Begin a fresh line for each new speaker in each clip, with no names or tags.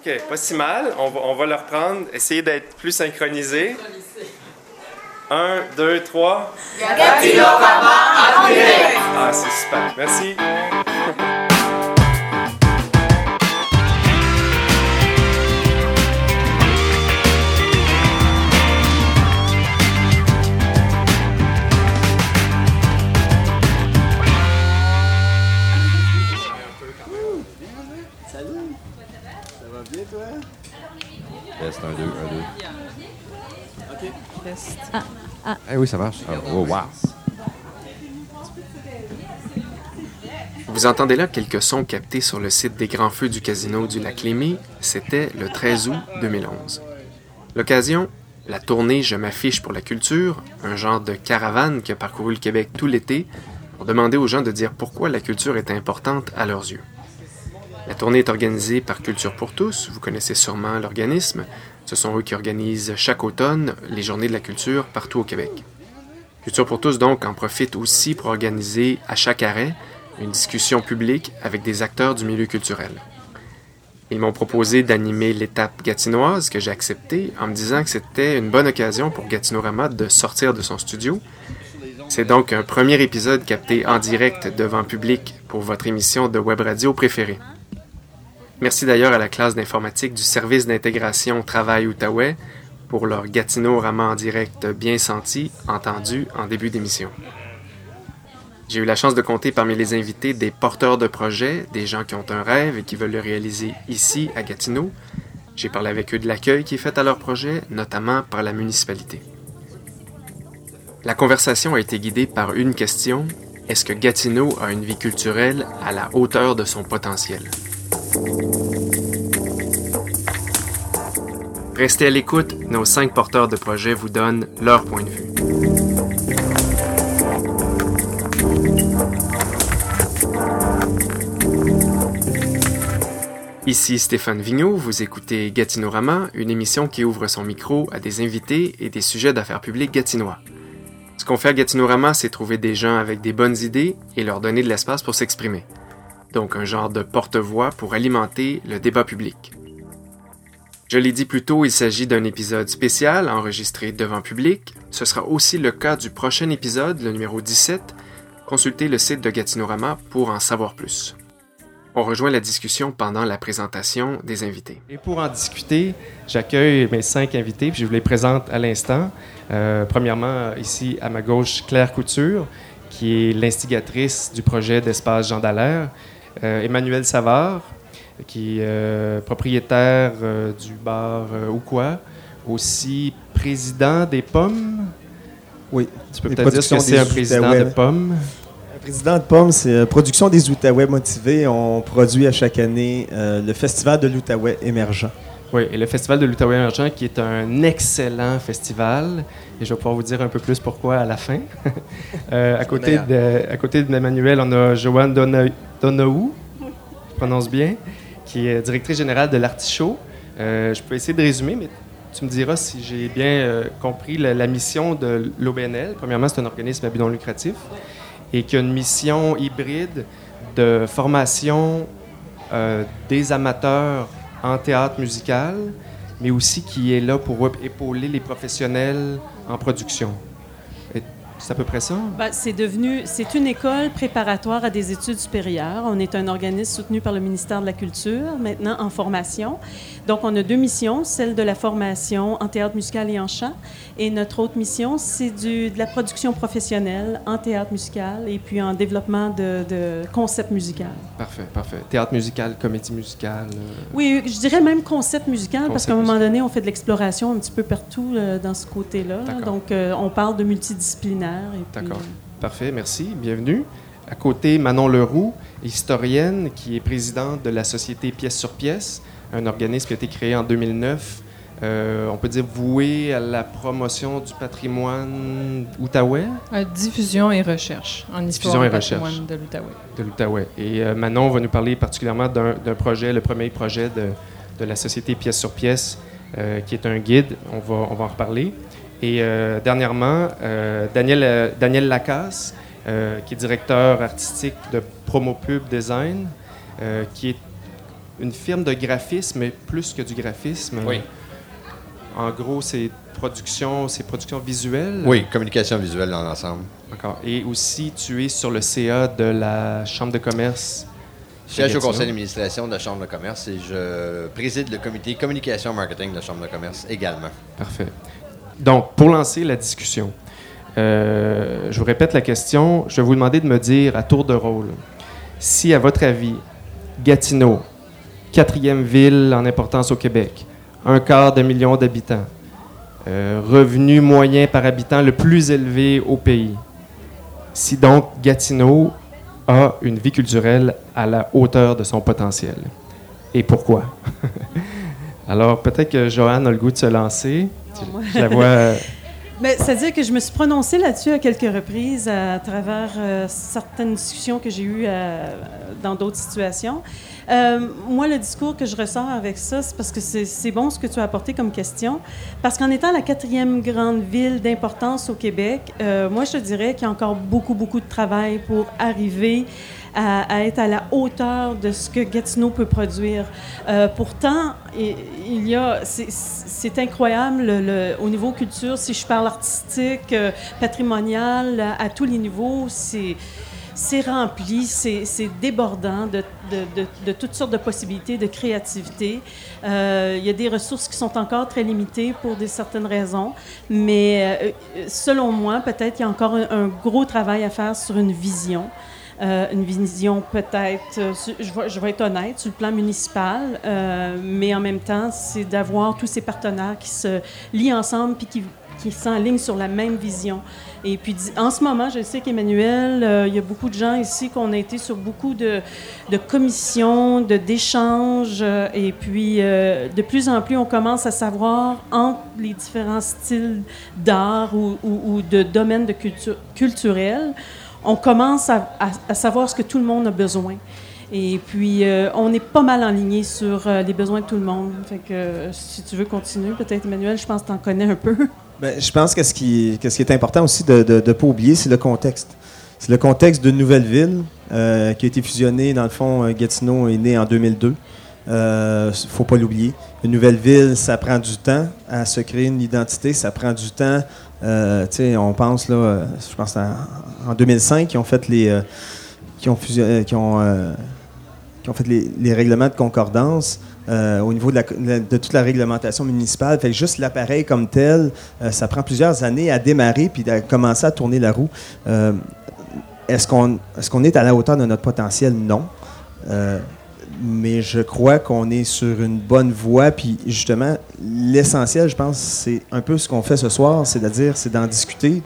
OK, pas si mal. On va, on va le reprendre. Essayer d'être plus synchronisé. Un, deux, trois. Ah, c'est super. Merci.
Ah, oui, ça marche. Ah, oh, wow.
Vous entendez là quelques sons captés sur le site des Grands Feux du Casino du Lac Lémy. C'était le 13 août 2011. L'occasion, la tournée Je m'affiche pour la culture, un genre de caravane qui a parcouru le Québec tout l'été pour demander aux gens de dire pourquoi la culture est importante à leurs yeux. La tournée est organisée par Culture pour tous, vous connaissez sûrement l'organisme. Ce sont eux qui organisent chaque automne les journées de la culture partout au Québec. Culture pour tous donc en profite aussi pour organiser à chaque arrêt une discussion publique avec des acteurs du milieu culturel. Ils m'ont proposé d'animer l'étape gatinoise que j'ai acceptée en me disant que c'était une bonne occasion pour Gatinorama de sortir de son studio. C'est donc un premier épisode capté en direct devant public pour votre émission de web radio préférée. Merci d'ailleurs à la classe d'informatique du service d'intégration Travail Outaouais pour leur Gatineau-Rama en direct bien senti, entendu en début d'émission. J'ai eu la chance de compter parmi les invités des porteurs de projets, des gens qui ont un rêve et qui veulent le réaliser ici à Gatineau. J'ai parlé avec eux de l'accueil qui est fait à leur projet, notamment par la municipalité. La conversation a été guidée par une question. Est-ce que Gatineau a une vie culturelle à la hauteur de son potentiel? Restez à l'écoute, nos cinq porteurs de projets vous donnent leur point de vue. Ici Stéphane Vigneault, vous écoutez Gatinorama, une émission qui ouvre son micro à des invités et des sujets d'affaires publiques gatinois. Ce qu'on fait à Gatinorama, c'est trouver des gens avec des bonnes idées et leur donner de l'espace pour s'exprimer. Donc un genre de porte-voix pour alimenter le débat public. Je l'ai dit plus tôt, il s'agit d'un épisode spécial enregistré devant public. Ce sera aussi le cas du prochain épisode, le numéro 17. Consultez le site de Gatinorama pour en savoir plus. On rejoint la discussion pendant la présentation des invités. Et pour en discuter, j'accueille mes cinq invités, puis je vous les présente à l'instant. Euh, premièrement, ici à ma gauche, Claire Couture, qui est l'instigatrice du projet d'espace Jean Dallaire. Euh, Emmanuel Savard, qui est euh, propriétaire euh, du bar ou quoi, aussi président des Pommes.
Oui.
Tu peux peut-être dire ce que c'est un président de Pommes.
Le président de Pomme, c'est Production des Outaouais motivés. On produit à chaque année euh, le Festival de l'Outaouais émergent.
Oui, et le Festival de l'Outaouais émergent, qui est un excellent festival. Et je vais pouvoir vous dire un peu plus pourquoi à la fin. Euh, à, côté de, à côté d'Emmanuel, on a Joanne Donahoe, je prononce bien, qui est directrice générale de l'Artichaut. Euh, je peux essayer de résumer, mais tu me diras si j'ai bien euh, compris la, la mission de l'OBNL. Premièrement, c'est un organisme à but non lucratif et qui a une mission hybride de formation euh, des amateurs en théâtre musical, mais aussi qui est là pour ép- épauler les professionnels en production. C'est à peu près ça?
Ben, c'est devenu, c'est une école préparatoire à des études supérieures. On est un organisme soutenu par le ministère de la Culture, maintenant en formation. Donc, on a deux missions, celle de la formation en théâtre musical et en chant, et notre autre mission, c'est du, de la production professionnelle en théâtre musical et puis en développement de, de concepts musicaux.
Parfait, parfait. Théâtre musical, comédie musicale. euh,
Oui, je dirais même concept musical, parce
Concept
qu'à un moment
musical.
donné, on fait de l'exploration un petit peu partout euh, dans ce côté-là. Donc, euh, on parle de multidisciplinaire. Et puis,
D'accord.
euh,
Parfait, merci. Bienvenue. À côté, Manon Leroux, historienne qui est présidente de la société Pièce sur Pièce, un organisme qui a été créé en 2009. euh, on peut dire voué à la promotion du patrimoine outaouais?
Euh, diffusion et recherche en histoire
Diffusion et
et patrimoine
recherche.
de l'Outaouais.
de l'Outaouais. Et euh, Manon va nous parler particulièrement d'un d'un projet, le premier projet de, de la société Pièce sur Pièce, euh, qui est un guide. On va, on va en reparler. Et euh, dernièrement, euh, Daniel, euh, Daniel Lacasse, qui est directeur artistique de Promo Pub Design, qui est une firme de graphisme, mais plus que du graphisme.
Oui.
En gros, c'est production, c'est production visuelle.
Oui, communication visuelle dans l'ensemble.
D'accord. Et aussi, tu es sur le CA de la Chambre de commerce.
Je siège au conseil d'administration de la Chambre de commerce et je préside le comité communication marketing de la Chambre de commerce également.
Parfait. Donc, pour lancer la discussion, euh, je vous répète la question. Je vais vous demander de me dire à tour de rôle si, à votre avis, Gatineau, quatrième ville en importance au Québec, un quart de million d'habitants, euh, revenu moyen par habitant le plus élevé au pays. Si donc Gatineau a une vie culturelle à la hauteur de son potentiel. Et pourquoi? Alors, peut-être que Joanne a le goût de se lancer. Je la vois
C'est-à-dire que je me suis prononcée là-dessus à quelques reprises à travers euh, certaines discussions que j'ai eues euh, dans d'autres situations. Euh, moi, le discours que je ressors avec ça, c'est parce que c'est bon ce que tu as apporté comme question. Parce qu'en étant la quatrième grande ville d'importance au Québec, moi, je te dirais qu'il y a encore beaucoup, beaucoup de travail pour arriver à, être à la hauteur de ce que Gatineau peut produire. Euh, pourtant, il y a, c'est incroyable le, au niveau culture, si je parle artistique, euh, patrimonial, à, tous les niveaux, c'est c'est rempli, c'est débordant de, de, de, toutes sortes de possibilités, de créativité. Euh, il y a des ressources qui sont encore très limitées pour des certaines raisons, mais selon moi, peut-être il y a encore un, gros travail à faire sur une vision. Euh, une vision peut-être, euh, je, vais, être honnête, sur le plan municipal, euh, mais en même temps, c'est d'avoir tous ces partenaires qui se lient ensemble puis qui, qui s'enlignent sur la même vision. Et puis, en ce moment, je sais qu'Emmanuel, il y a beaucoup de gens ici qu'on a été sur beaucoup de, commissions, de, d'échanges, et puis de plus en plus, on commence à savoir entre les différents styles d'art ou, de domaines culturels, on commence à, savoir ce que tout le monde a besoin. Et puis, euh, on est pas mal aligné sur euh, les besoins de tout le monde. Fait que, euh, si tu veux continuer, peut-être, Emmanuel, je pense que tu en connais un peu.
Bien, je pense que ce qui, ce qui est important aussi de ne pas oublier, c'est le contexte. C'est le contexte d'une nouvelle ville qui a été fusionnée. Dans le fond, Gatineau est né en 2002. Il ne faut pas l'oublier. Une nouvelle ville, ça prend du temps à se créer une identité, ça prend du temps. On pense, là, je pense en 2005, qui ont fait les, euh, qui ont, euh, qui ont, euh, fait les, règlements de concordance. au niveau de, toute la réglementation municipale. Juste l'appareil comme tel, ça prend plusieurs années à démarrer puis à commencer à tourner la roue. est-ce qu'on est, qu'on est à la hauteur de notre potentiel? Non. Mais je crois qu'on est sur une bonne voie. Puis justement, l'essentiel, je pense, c'est un peu ce qu'on fait ce soir, c'est-à-dire c'est d'en discuter,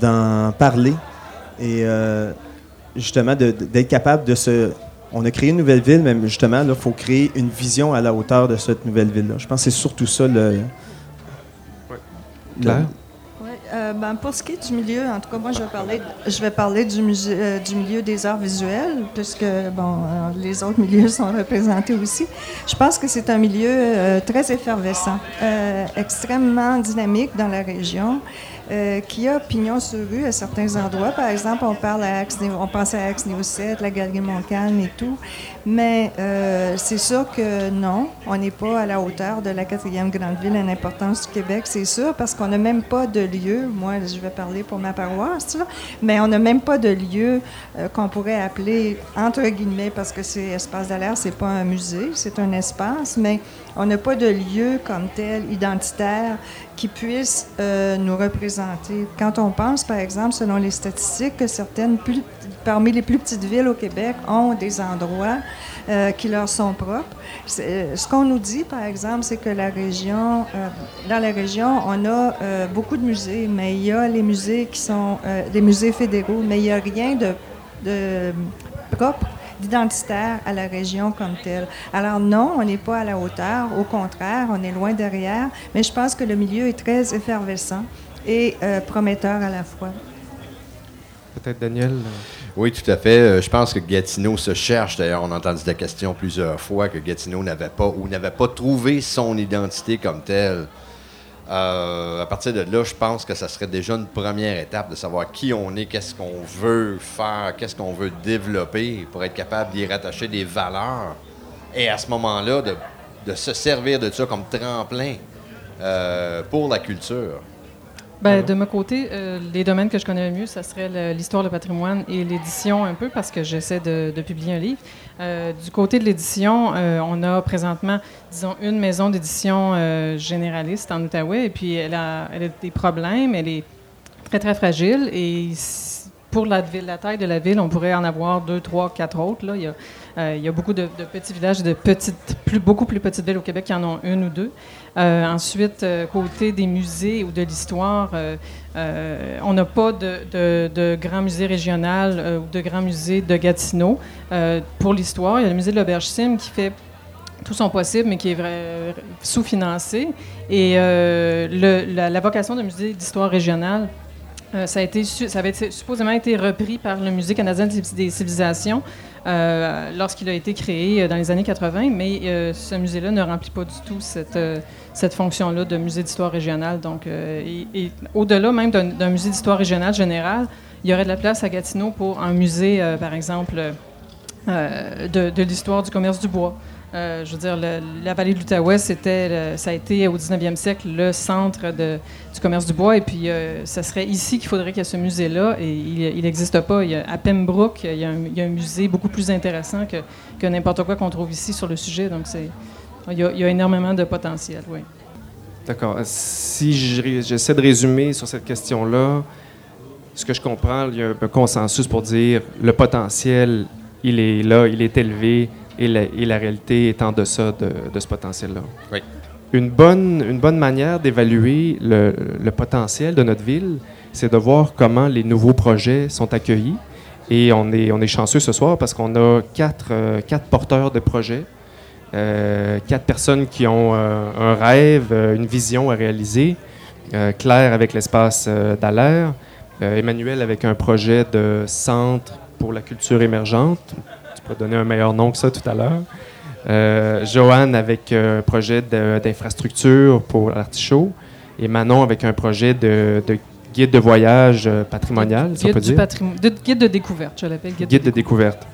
d'en parler et euh, justement d'être capable de se. On a créé une nouvelle ville, mais justement, il faut créer une vision à la hauteur de cette nouvelle ville-là. Je pense que c'est surtout ça le.
Oui.
Euh, ben, pour ce qui est du milieu, en tout cas, moi, je vais parler, euh, du milieu des arts visuels, puisque bon, les autres milieux sont représentés aussi. Je pense que c'est un milieu très effervescent, extrêmement dynamique dans la région. Euh, qui a pignon sur rue à certains endroits. Par exemple, on parle à Axe, on pense à Axe 7, la Galerie Montcalm et tout. Mais euh, c'est sûr que non, on n'est pas à la hauteur de la quatrième grande ville en importance du Québec, c'est sûr, parce qu'on n'a même pas de lieu. Moi, je vais parler pour ma paroisse, mais on n'a même pas de lieu euh, qu'on pourrait appeler entre guillemets, parce que c'est espace d'alerte, c'est pas un musée, c'est un espace, mais on n'a pas de lieu comme tel identitaire qui puisse euh, nous représenter. Quand on pense, par exemple, selon les statistiques, que certaines, parmi les plus petites villes au Québec, ont des endroits euh, qui leur sont propres. Euh, ce qu'on nous dit, par exemple, c'est que la région, dans la région, on a beaucoup de musées, mais il y a les musées qui sont des musées fédéraux, mais il n'y a rien de, de propre identitaire à la région comme telle. Alors non, on n'est pas à la hauteur, au contraire, on est loin derrière, mais je pense que le milieu est très effervescent et euh, prometteur à la fois.
Peut-être Daniel. Euh,
oui, tout à fait. Euh, je pense que Gatineau se cherche. D'ailleurs, on a entendu la question plusieurs fois que Gatineau n'avait pas ou n'avait pas trouvé son identité comme telle. Euh, à partir de là, je pense que ça serait déjà une première étape de savoir qui on est, qu'est-ce qu'on veut faire, qu'est-ce qu'on veut développer pour être capable d'y rattacher des valeurs Et à ce moment-là, de, de se servir de ça comme tremplin euh, pour la culture.
Ben, de mon côté, euh, les domaines que je connais le mieux, ça serait le- l'histoire, le patrimoine et l'édition un peu, parce que j'essaie de, de publier un livre. Euh, du côté de l'édition, euh, on a présentement, disons, une maison d'édition euh, généraliste en Outaouais, et puis elle a, des problèmes, elle est très, très fragile, et pour la, la taille de la ville, on pourrait en avoir deux, trois, quatre autres. Il, y a, beaucoup de, petits villages, de petites, beaucoup plus petites villes au Québec qui en ont une ou deux. Ensuite, côté des musées ou de l'histoire, euh, on n'a pas de, grand musée régional euh, ou de grand musée de Gatineau. Euh, pour l'histoire, il y a le musée de l'Auberge Sim qui fait tout son possible, mais qui est sous-financé. Et la, vocation de musée d'histoire régionale, ça, a été, ça avait supposément été repris par le Musée canadien des civilisations euh, lorsqu'il a été créé euh, dans les années 80, mais euh, ce musée-là ne remplit pas du tout cette, cette fonction-là de musée d'histoire régionale. Donc, au-delà même d'un musée d'histoire régionale général, il y aurait de la place à Gatineau pour un musée, par exemple, de l'histoire du commerce du bois. Euh, je veux dire, le- la vallée de l'Outaouais, ça a été au 19e siècle le centre du commerce du bois. Et puis, euh, ça serait ici qu'il faudrait qu'il y ait ce musée-là. Et il n'existe pas. À Pembroke, il y, a un, musée beaucoup plus intéressant que, n'importe quoi qu'on trouve ici sur le sujet. Donc, c'est, il, y a, il y a énormément de potentiel, oui.
D'accord. Si j'essaie de résumer sur cette question-là, ce que je comprends, il y a un consensus pour dire le potentiel, il est là, il est élevé, et la, et la réalité est en deçà de, de ce potentiel-là.
Oui.
Une bonne, une bonne manière d'évaluer le, le potentiel de notre ville, c'est de voir comment les nouveaux projets sont accueillis. Et on est, on est chanceux ce soir parce qu'on a quatre, euh, quatre porteurs de projets, euh, quatre personnes qui ont euh, un rêve, euh, une vision à réaliser. Claire avec l'espace d'Alaire, Emmanuel avec un projet de centre pour la culture émergente. Peux donner un meilleur nom que ça tout à l'heure. Euh, Joanne avec euh, un projet d'infrastructure pour l'artichaut. Et Manon avec un projet de, de guide de voyage euh, patrimonial, si on
Guide,
peut dire.
patrimoine- de- guide de découverte, je l'appelle. Guide,
Guide de découverte.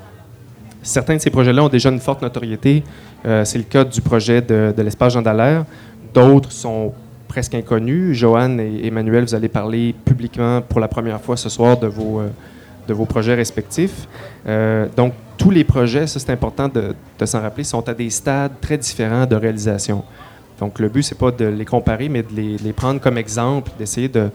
Certains de ces projets-là ont déjà une forte notoriété. Euh, c'est le cas du projet de, de l'espace Jean Dallaire. D'autres sont presque inconnus. Joanne et Emmanuel, vous allez parler publiquement pour la première fois ce soir de vos, de vos projets respectifs. Euh, donc, tous les projets, ça c'est important de, s'en rappeler, sont à des stades très différents de réalisation. Donc, le but, c'est pas de les comparer, mais de les, prendre comme exemple, d'essayer de,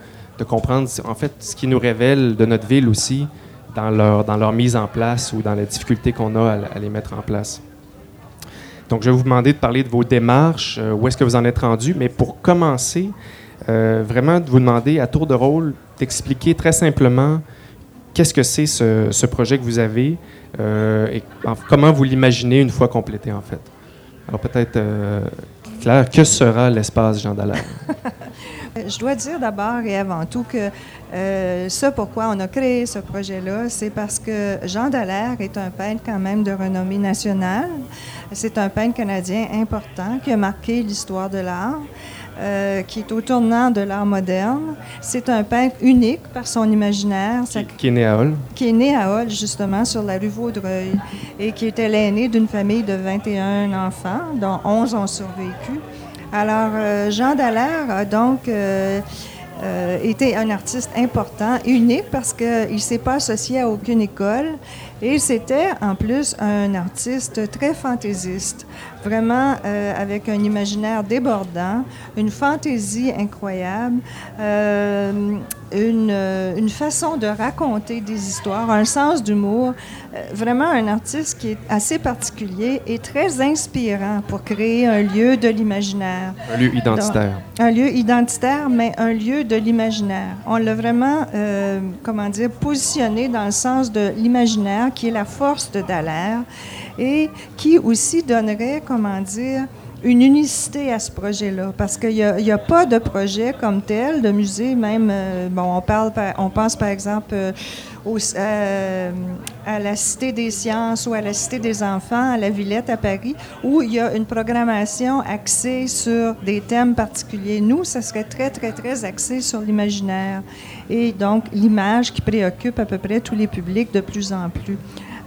comprendre, en fait, ce qui nous révèle de notre ville aussi dans leur, mise en place ou dans les difficultés qu'on a à, à les mettre en place. Donc, je vais vous demander de parler de vos démarches, euh, où est-ce que vous en êtes rendu, mais pour commencer, euh, vraiment de vous demander à tour de rôle d'expliquer très simplement qu'est-ce que c'est ce, ce projet que vous avez euh, et en- comment vous l'imaginez une fois complété, en fait? Alors, peut-être, euh, Claire, que sera l'espace Jean Dallaire?
Je dois dire d'abord et avant tout que euh, ce pourquoi on a créé ce projet-là, c'est parce que Jean Dallaire est un peintre quand même de renommée nationale. C'est un peintre canadien important qui a marqué l'histoire de l'art. Euh, qui est au tournant de l'art moderne. C'est un peintre unique par son imaginaire,
qui, qui est né à Hall.
qui est né à Hall, justement, sur la rue Vaudreuil, et qui était l'aîné d'une famille de 21 enfants, dont 11 ont survécu. Alors, euh, Jean Dallaire a donc euh, été un artiste important, unique, parce qu'il ne s'est pas associé à aucune école, et c'était en plus un artiste très fantaisiste, vraiment euh, avec un imaginaire débordant, une fantaisie incroyable, euh, une, euh, une façon de raconter des histoires, un sens d'humour, euh, vraiment un artiste qui est assez particulier et très inspirant pour créer un lieu de l'imaginaire.
Un lieu identitaire.
Un lieu identitaire, mais un lieu de l'imaginaire. On l'a vraiment, comment dire, positionné dans le sens de l'imaginaire, qui est la force de Dallaire, et qui aussi donnerait, comment dire, une unicité à ce projet-là, parce qu'il n'y a, pas de projet comme tel, de musée, même, euh, bon, on, parle, par- on pense par exemple euh, euh, à la Cité des sciences ou à la Cité des enfants, à la Villette à Paris, où il y a une programmation axée sur des thèmes particuliers. Nous, ça serait très, très, très axé sur l'imaginaire et donc l'image qui préoccupe à peu près tous les publics de plus en plus.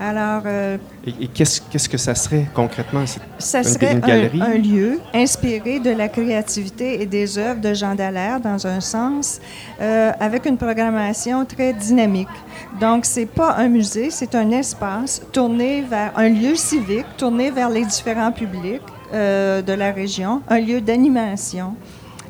Alors, euh,
Et, et qu'est-ce, qu'est-ce que ça serait concrètement?
Ça
Une-
serait
une
un,
galerie?
un lieu inspiré de la créativité et des œuvres de Jean Dallaire, dans un sens, euh, avec une programmation très dynamique. Donc, c'est pas un musée, c'est un espace tourné vers un lieu civique, tourné vers les différents publics euh, de la région, un lieu d'animation.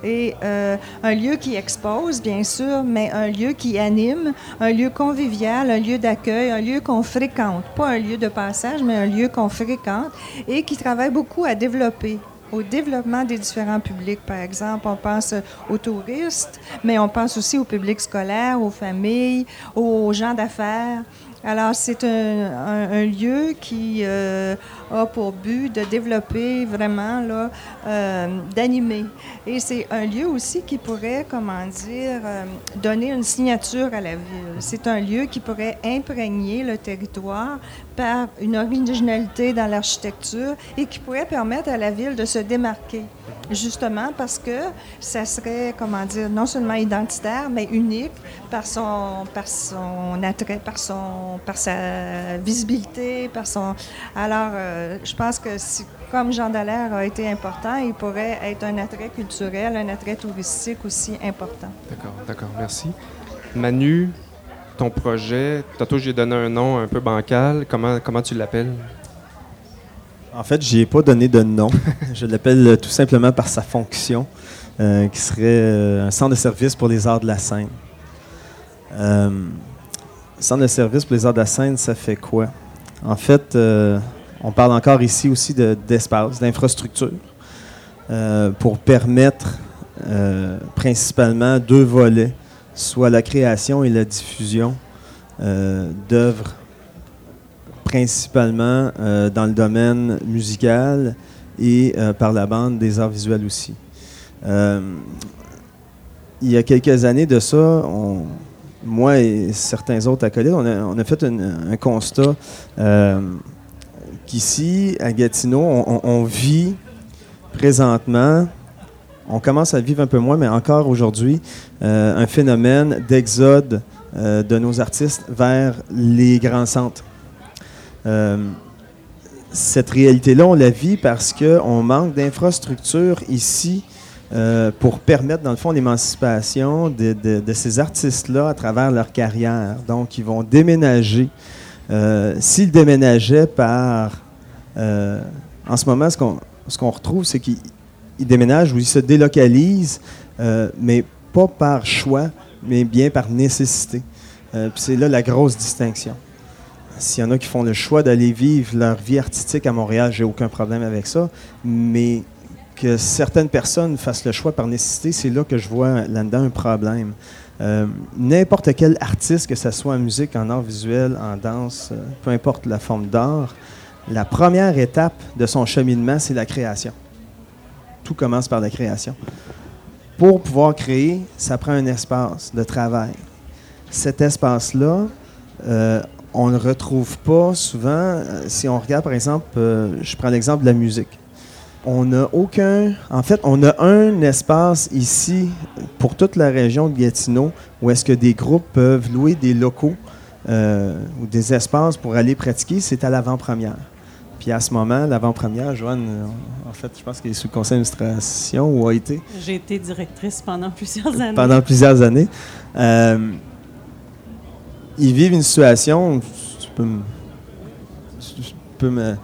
Et euh, un lieu qui expose, bien sûr, mais un lieu qui anime, un lieu convivial, un lieu d'accueil, un lieu qu'on fréquente. Pas un lieu de passage, mais un lieu qu'on fréquente et qui travaille beaucoup à développer au développement des différents publics. Par exemple, on pense aux touristes, mais on pense aussi au public scolaire, aux familles, aux gens d'affaires. Alors, c'est un, lieu qui euh, a pour but de développer vraiment, euh, d'animer. Et c'est un lieu aussi qui pourrait, comment dire, euh, donner une signature à la ville. C'est un lieu qui pourrait imprégner le territoire par une originalité dans l'architecture et qui pourrait permettre à la ville de se démarquer. Justement parce que ça serait, comment dire, non seulement identitaire, mais unique par son, par son attrait, par, son, par sa visibilité, par son... Alors, euh, je pense que si, comme Jean Dallaire a été important, il pourrait être un attrait culturel, un attrait touristique aussi important.
D'accord, d'accord, merci. Manu, ton projet, tantôt j'ai donné un nom un peu bancal. Comment, comment tu l'appelles?
En fait, je n'y ai pas donné de nom. je l'appelle euh, tout simplement par sa fonction, euh, qui serait euh, un centre de service pour les arts de la scène. Euh, centre de service pour les arts de la scène, ça fait quoi? En fait, euh, on parle encore ici aussi de- d'espace, d'infrastructure, euh, pour permettre euh, principalement deux volets, soit la création et la diffusion euh, d'œuvres principalement dans le domaine musical et par la bande des arts visuels aussi. Il y a quelques années de ça, moi et certains autres acolytes, on a, on a fait un constat qu'ici, à Gatineau, on, vit présentement, on commence à vivre un peu moins, mais encore aujourd'hui, euh, un phénomène d'exode euh, de nos artistes vers les grands centres. Euh, cette réalité-là, on la vit parce qu'on manque d'infrastructures ici pour permettre, dans le fond, l'émancipation de ces artistes-là à travers leur carrière. Donc, ils vont déménager. Euh, S'ils déménageaient par... euh, en ce moment, ce qu'on ce qu'on retrouve, c'est qu'ils ils déménagent ou ils se délocalisent, euh, mais pas par choix, mais bien par nécessité. Euh, c'est là la grosse distinction. S'il y en a qui font le choix d'aller vivre leur vie artistique à Montréal, j'ai aucun problème avec ça. Mais que certaines personnes fassent le choix par nécessité, c'est là que je vois là-dedans un problème. Euh, N'importe quel artiste, que ce soit en musique, en art visuel, en danse, euh, peu importe la forme d'art, la première étape de son cheminement, c'est la création. Tout commence par la création. Pour pouvoir créer, ça prend un espace de travail. Cet espace-là, euh, on ne retrouve pas souvent. si on regarde, par exemple, je prends l'exemple de la musique. On n'a aucun. En fait, on a un espace ici pour toute la région de Gatineau où est-ce que des groupes peuvent louer des locaux euh, ou des espaces pour aller pratiquer. C'est à l'avant-première. Puis à ce moment, l'avant-première, Joanne, en fait, je pense qu'elle est sous le conseil d'administration ou a été
J'ai été directrice pendant plusieurs années.
pendant plusieurs années. Euh, ils vivent une situation. Tu peux me. Tu peux me-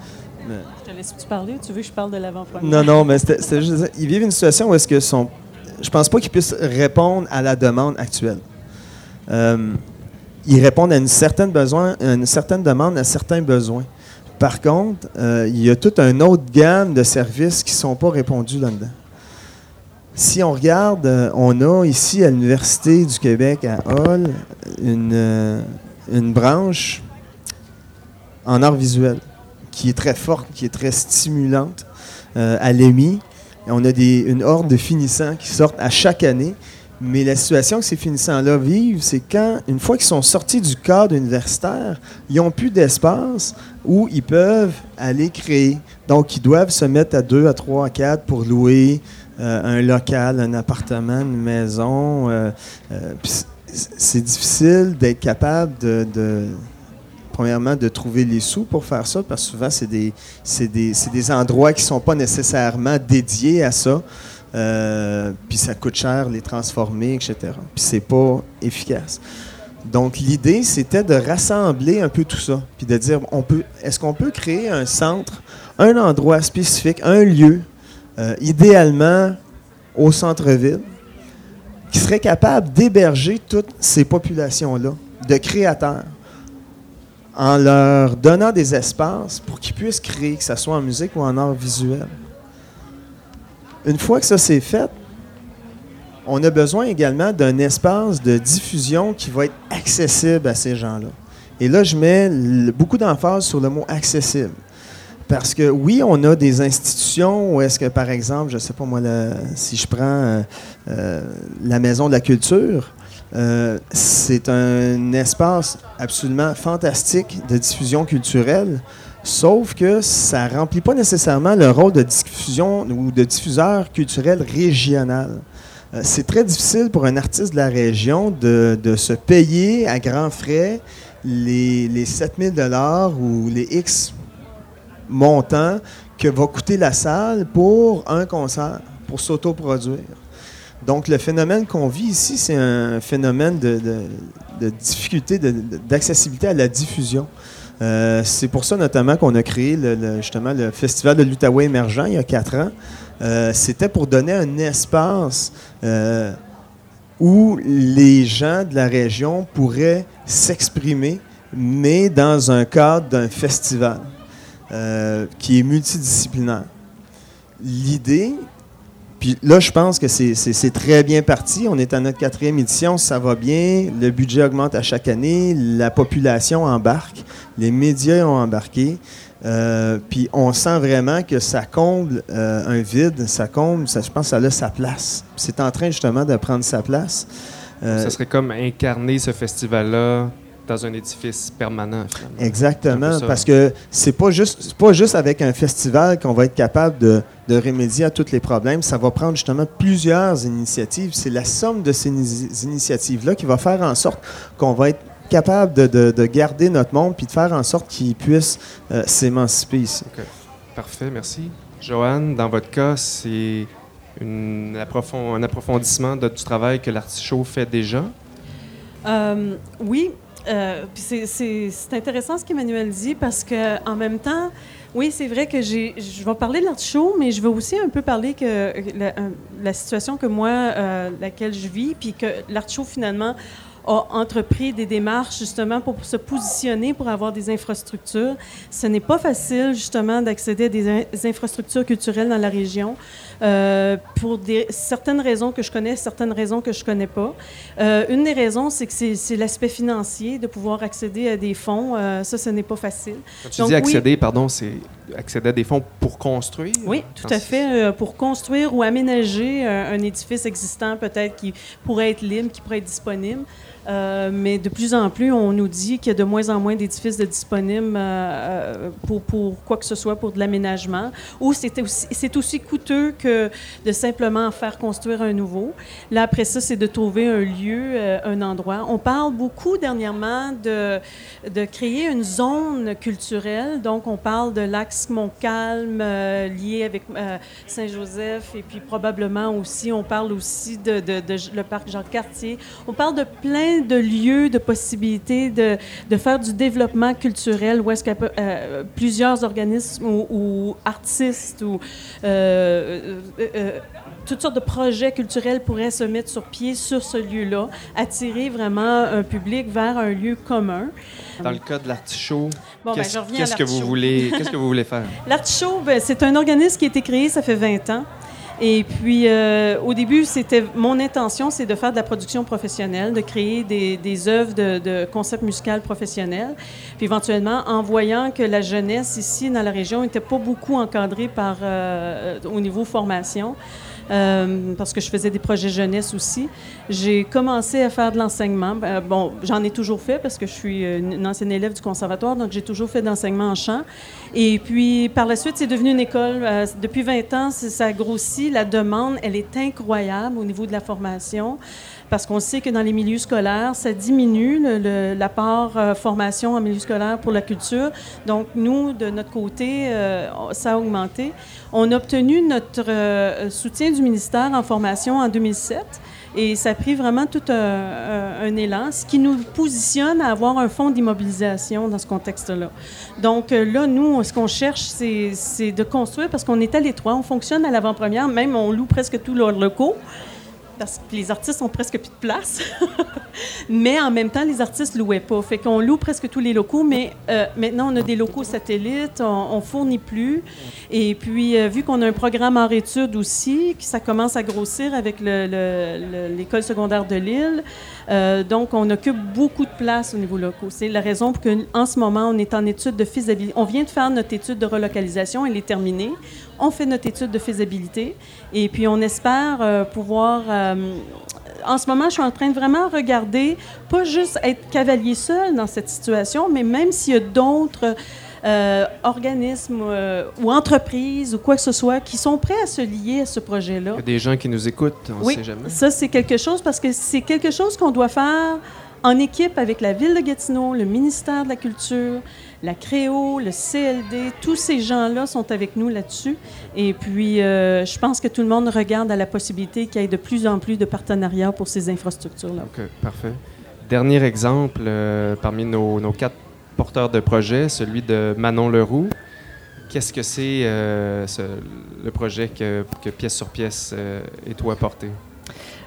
laisse-tu parler ou tu veux que je parle de l'avant-première?
non, non, mais c'était juste. Ils vivent une situation où est-ce que sont. Je pense pas qu'ils puissent répondre à la demande actuelle. Euh, ils répondent à une certaine besoin, une certaine demande, à certains besoins. Par contre, euh, il y a toute une autre gamme de services qui ne sont pas répondus là-dedans. Si on regarde, euh, on a ici à l'Université du Québec à Hall une, une branche en art visuel qui est très forte, qui est très stimulante euh, à l'EMI. On a des, une horde de finissants qui sortent à chaque année. Mais la situation que ces finissants-là vivent, c'est quand, une fois qu'ils sont sortis du cadre universitaire, ils n'ont plus d'espace où ils peuvent aller créer. Donc, ils doivent se mettre à deux, à trois, à quatre pour louer euh, un local, un appartement, une maison. euh, c'est- difficile d'être capable de premièrement, de trouver les sous pour faire ça, parce que souvent, c'est des, endroits qui ne sont pas nécessairement dédiés à ça. Euh, puis ça coûte cher les transformer, etc. Puis c'est pas efficace. Donc l'idée, c'était de rassembler un peu tout ça, puis de dire, on est-ce qu'on peut créer un centre, un endroit spécifique, un lieu, euh, idéalement au centre-ville, qui serait capable d'héberger toutes ces populations-là, de créateurs, en leur donnant des espaces pour qu'ils puissent créer, que ce soit en musique ou en art visuel. Une fois que ça c'est fait, on a besoin également d'un espace de diffusion qui va être accessible à ces gens-là. Et là, je mets beaucoup d'emphase sur le mot accessible. Parce que oui, on a des institutions où est-ce que, par exemple, je ne sais pas moi, si je prends euh, euh, la Maison de la Culture, euh, c'est un espace absolument fantastique de diffusion culturelle, sauf que ça ne remplit pas nécessairement le rôle de diffusion ou de diffuseur culturel régional. c'est très difficile pour un artiste de la région de, se payer à grands frais les, les 7000 dollars ou les X montant que va coûter la salle pour un concert, pour s'autoproduire. Donc, le phénomène qu'on vit ici, c'est un phénomène de, difficulté, d'accessibilité à la diffusion. Euh, c'est pour ça notamment qu'on a créé le, justement le Festival de l'Outaouais émergent il y a quatre ans. Euh, c'était pour donner un espace euh, où les gens de la région pourraient s'exprimer, mais dans un cadre d'un festival. Qui est multidisciplinaire. L'idée, puis là, je pense que c'est très bien parti. On est à notre quatrième édition, ça va bien. Le budget augmente à chaque année. La population embarque. Les médias ont embarqué. Euh, puis on sent vraiment que ça comble euh, un vide. Ça comble, ça, je pense que ça a sa place. C'est en train justement de prendre sa place.
ça serait comme incarner ce festival-là dans un édifice permanent. Finalement.
Exactement, parce que c'est pas juste pas juste avec un festival qu'on va être capable de, de, remédier à tous les problèmes. Ça va prendre justement plusieurs initiatives. C'est la somme de ces initiatives-là qui va faire en sorte qu'on va être capable de, de, garder notre monde puis de faire en sorte qu'il puisse euh, s'émanciper ici.
Parfait, merci. Joanne, dans votre cas, c'est un approfondissement de, du travail que l'artichaut fait déjà?
Euh, oui, euh, c'est intéressant ce qu'Emmanuel dit parce que en même temps, oui, c'est vrai que je vais parler de l'artichaut, mais je vais aussi un peu parler que la, situation que moi, euh, laquelle je vis, puis que l'artichaut finalement a entrepris des démarches justement pour se positionner, pour avoir des infrastructures. Ce n'est pas facile justement d'accéder à des, infrastructures culturelles dans la région euh, pour des, certaines raisons que je connais, certaines raisons que je ne connais pas. Euh, une des raisons, c'est que c'est l'aspect financier, de pouvoir accéder à des fonds. Euh, ça, ce n'est pas facile.
Quand tu dis accéder, pardon, c'est accéder à des fonds pour construire?
Oui, tout à fait. pour construire ou aménager un édifice existant peut-être qui pourrait être libre, qui pourrait être disponible. Euh, mais de plus en plus, on nous dit qu'il y a de moins en moins d'édifices disponibles euh, pour, pour, quoi que ce soit, pour de l'aménagement, ou c'est aussi, aussi coûteux que de simplement faire construire un nouveau. Là, après ça, c'est de trouver un lieu, euh, un endroit. On parle beaucoup dernièrement de, de créer une zone culturelle. Donc, on parle de l'axe Montcalm lié avec Saint-Joseph, et puis probablement aussi, on parle aussi de, de le parc Jean-Cartier. On parle de plein de lieux, de possibilités de, de faire du développement culturel où est-ce que euh, plusieurs organismes ou, artistes ou euh, euh, toutes sortes de projets culturels pourraient se mettre sur pied sur ce lieu-là, attirer vraiment un public vers un lieu commun.
Dans le cas de l'Artichaut, ben, qu'est-ce que vous voulez, qu'est-ce que vous voulez faire?
L'Artichaut, ben, c'est un organisme qui a été créé, ça fait 20 ans. Et puis, euh, au début, c'était mon intention, c'est de faire de la production professionnelle, de créer des, des œuvres de, de concept musical professionnel. Puis, éventuellement, en voyant que la jeunesse ici, dans la région, n'était pas beaucoup encadrée par, euh, au niveau formation, euh, parce que je faisais des projets jeunesse aussi. J'ai commencé à faire de l'enseignement. Ben, bon, j'en ai toujours fait parce que je suis une ancienne élève du conservatoire, donc j'ai toujours fait de l'enseignement en chant. Et puis, par la suite, c'est devenu une école. Euh, depuis 20 ans, ça grossit. La demande, elle est incroyable au niveau de la formation. Parce qu'on sait que dans les milieux scolaires, ça diminue l'apport euh, formation en milieu scolaire pour la culture. Donc, nous, de notre côté, euh, ça a augmenté. On a obtenu notre euh, soutien du ministère en formation en 2007. Et ça a pris vraiment tout un, élan, ce qui nous positionne à avoir un fonds d'immobilisation dans ce contexte-là. Donc là, nous, ce qu'on cherche, c'est de construire parce qu'on est à l'étroit, on fonctionne à l'avant-première, même on loue presque tous leurs locaux parce que les artistes ont presque plus de place. mais en même temps, les artistes louaient pas. Fait qu'on loue presque tous les locaux, mais euh, maintenant, on a des locaux satellites, on, fournit plus. Et puis, euh, vu qu'on a un programme en études aussi, ça commence à grossir avec l'école secondaire de Lille, euh, donc, on occupe beaucoup de place au niveau local. C'est la raison pour qu'en ce moment, on est en étude de faisabilité. On vient de faire notre étude de relocalisation, elle est terminée. On fait notre étude de faisabilité et puis on espère euh, pouvoir... Euh, en ce moment, je suis en train de vraiment regarder, pas juste être cavalier seul dans cette situation, mais même s'il y a d'autres euh, organismes euh, ou entreprises ou quoi que ce soit qui sont prêts à se lier à ce projet-là.
Il y a des gens qui nous écoutent, on ne
oui,
sait jamais.
Ça, c'est quelque chose parce que c'est quelque chose qu'on doit faire en équipe avec la Ville de Gatineau, le ministère de la Culture, la Créo, le CLD, tous ces gens-là sont avec nous là-dessus. Et puis, euh, je pense que tout le monde regarde à la possibilité qu'il y ait de plus en plus de partenariats pour ces infrastructures-là.
OK, parfait. Dernier exemple, parmi nos, nos, quatre porteur de projet, celui de Manon Leroux. Qu'est-ce que c'est euh, le projet que, Pièce sur Pièce euh, est toi porté?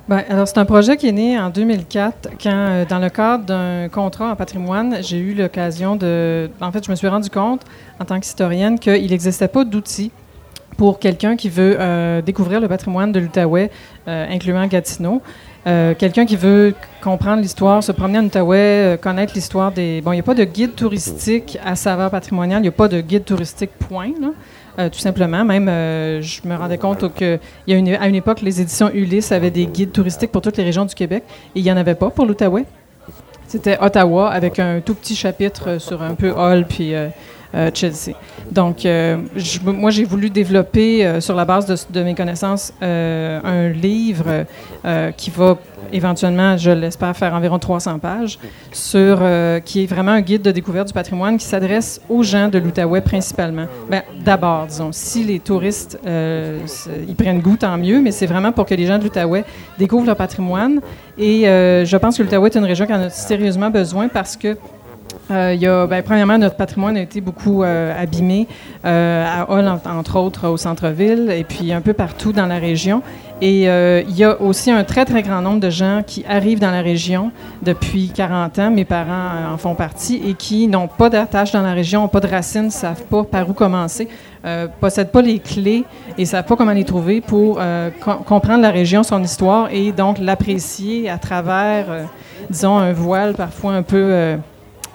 Bien, alors, c'est un projet qui est né en 2004, quand, euh, dans le cadre d'un contrat en patrimoine, j'ai eu l'occasion de. En fait, je me suis rendu compte, en tant qu'historienne, qu'il n'existait pas d'outils pour quelqu'un qui veut découvrir le patrimoine de l'Outaouais, incluant Gatineau. Euh, quelqu'un qui veut comprendre l'histoire, se promener en Outaouais, euh, connaître l'histoire des... Bon, il n'y a pas de guide touristique à saveur patrimoniale, il n'y a pas de guide touristique point, euh, tout simplement. Même, je me rendais compte qu'à une, à une époque, les éditions Ulysse avaient des guides touristiques pour toutes les régions du Québec, et il n'y en avait pas pour l'Outaouais. C'était Ottawa avec un tout petit chapitre sur un peu Hall puis Chelsea. Donc, moi, j'ai voulu développer, sur la base de, mes connaissances, un livre qui va éventuellement, je l'espère, faire environ 300 pages, sur, euh, qui est vraiment un guide de découverte du patrimoine qui s'adresse aux gens de l'Outaouais principalement. Ben, D'abord, disons, si les touristes euh, ils prennent goût, tant mieux, mais c'est vraiment pour que les gens de l'Outaouais découvrent leur patrimoine. Et euh, je pense que l'Outaouais est une région qui en a sérieusement besoin parce que euh, y a, ben, premièrement, notre patrimoine a été beaucoup euh, abîmé euh, à Hall, entre autres, au centre-ville, et puis un peu partout dans la région. Et il y a aussi un très, très grand nombre de gens qui arrivent dans la région depuis 40 ans, mes parents en font partie, et qui n'ont pas d'attache dans la région, n'ont pas de racines, ne savent pas par où commencer, ne possèdent pas les clés et ne savent pas comment les trouver pour comprendre la région, son histoire, et donc l'apprécier à travers, disons, un voile parfois un peu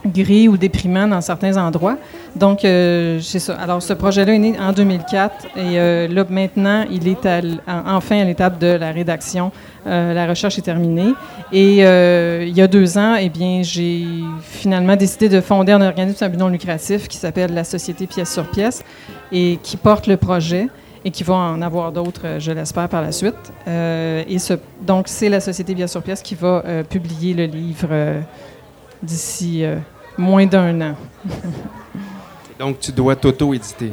gris ou déprimant dans certains endroits. Donc, euh, c'est ça. Alors, ce projet-là est né en 2004 et euh, là, maintenant, il est enfin à l'étape de la rédaction. Euh, la recherche est terminée. Et il y a deux ans, eh bien, j'ai finalement décidé de fonder un organisme non lucratif qui s'appelle la Société Pièce sur Pièce et qui porte le projet et qui va en avoir d'autres, je l'espère, par la suite. et donc, c'est la Société Pièce sur Pièce qui va publier le livre d'ici moins d'un an.
Donc, tu dois t'auto-éditer.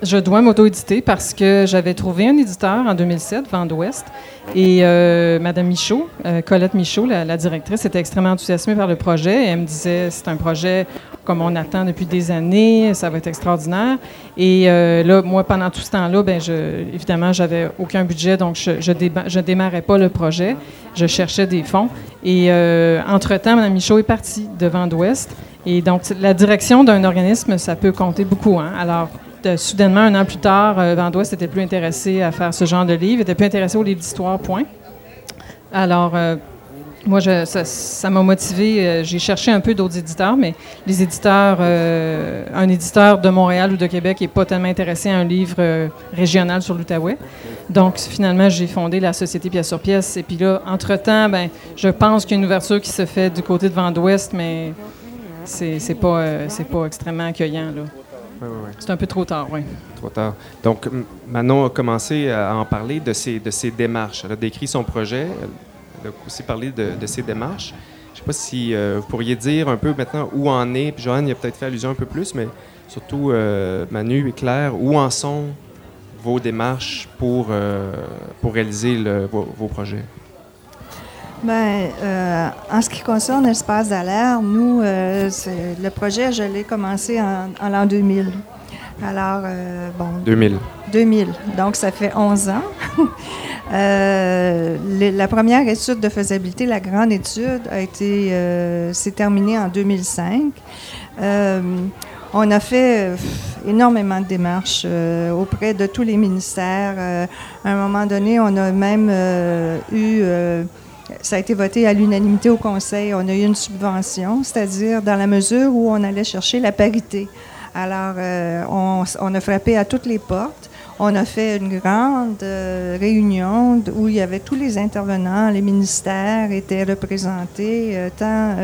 Je dois m'auto-éditer parce que j'avais trouvé un éditeur en 2007, Vent d'Ouest, et euh, Madame Michaud, euh, Colette Michaud, la, directrice, était extrêmement enthousiasmée par le projet. elle me disait c'est un projet comme on attend depuis des années, ça va être extraordinaire. Et euh, là, moi, pendant tout ce temps-là, ben, je, évidemment, j'avais aucun budget, donc je ne démarrais pas le projet. Je cherchais des fonds. Et entre-temps, Mme Michaud est partie de Vent d'Ouest. Et donc, la direction d'un organisme, ça peut compter beaucoup. Hein? Alors, soudainement, un an plus tard, euh, Vendouest était plus intéressé à faire ce genre de livre, était plus intéressé au livre d'histoire, point. Alors, euh, moi, ça m'a motivé. Euh, j'ai cherché un peu d'autres éditeurs, mais les éditeurs, un éditeur de Montréal ou de Québec n'est pas tellement intéressé à un livre régional sur l'Outaouais. Donc, finalement, j'ai fondé la Société Pièce sur Pièce. Et puis là, entre-temps, ben, je pense qu'il y a une ouverture qui se fait du côté de Vendouest, mais c'est pas, euh, pas extrêmement accueillant. Là. C'est un peu trop tard, oui.
Trop tard. Donc, Manon a commencé à en parler de ses, de ses démarches. Elle a décrit son projet. a aussi parlé de, de ces démarches. Je ne sais pas si vous pourriez dire un peu maintenant où en est, puis Joanne, il a peut-être fait allusion un peu plus, mais surtout Manu et Claire, où en sont vos démarches pour, pour réaliser vos projets?
Bien, euh, en ce qui concerne l'espace d'alerte, nous, euh, le projet, je l'ai commencé en, l'an 2000. Alors, euh, bon.
2000.
2000. Donc, ça fait 11 ans. la première étude de faisabilité, la grande étude, a été, s'est terminée en 2005. on a fait énormément de démarches auprès de tous les ministères. à un moment donné, on a même eu ça a été voté à l'unanimité au Conseil. On a eu une subvention, c'est-à-dire dans la mesure où on allait chercher la parité. Alors, euh, on, a frappé à toutes les portes. On a fait une grande euh, réunion où il y avait tous les intervenants, les ministères étaient représentés, euh, tant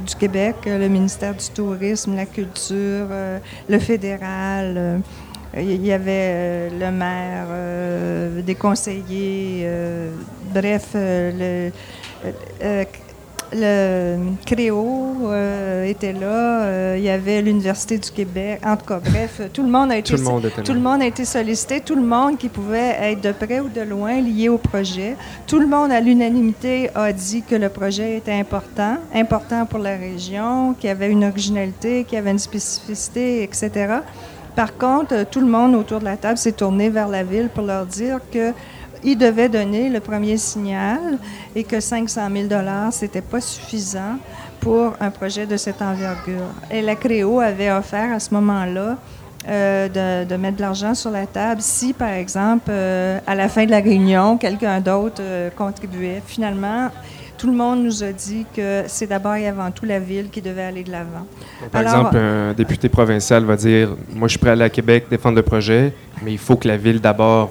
du Québec, le ministère du Tourisme, la Culture, le fédéral. Il y avait le maire, des conseillers, bref, euh, le, euh, le Créo euh, était là, il y avait l'Université du Québec. En tout cas, bref, tout le monde a été,
tout le monde,
tout le monde a été sollicité, tout le monde qui pouvait être de près ou de loin lié au projet. Tout le monde, à l'unanimité, a dit que le projet était important, important pour la région, qu'il y avait une originalité, qu'il y avait une spécificité, etc. Par contre, tout le monde autour de la table s'est tourné vers la ville pour leur dire que il devait donner le premier signal et que 500 000 c'était pas suffisant pour un projet de cette envergure. Et la Créo avait offert à ce moment-là euh, de, mettre de l'argent sur la table si, par exemple, euh, à la fin de la réunion, quelqu'un d'autre euh, contribuait. Finalement, tout le monde nous a dit que c'est d'abord et avant tout la ville qui devait aller de l'avant.
Par exemple, un député provincial va dire Moi, je suis prêt à aller à Québec défendre le projet, mais il faut que la ville d'abord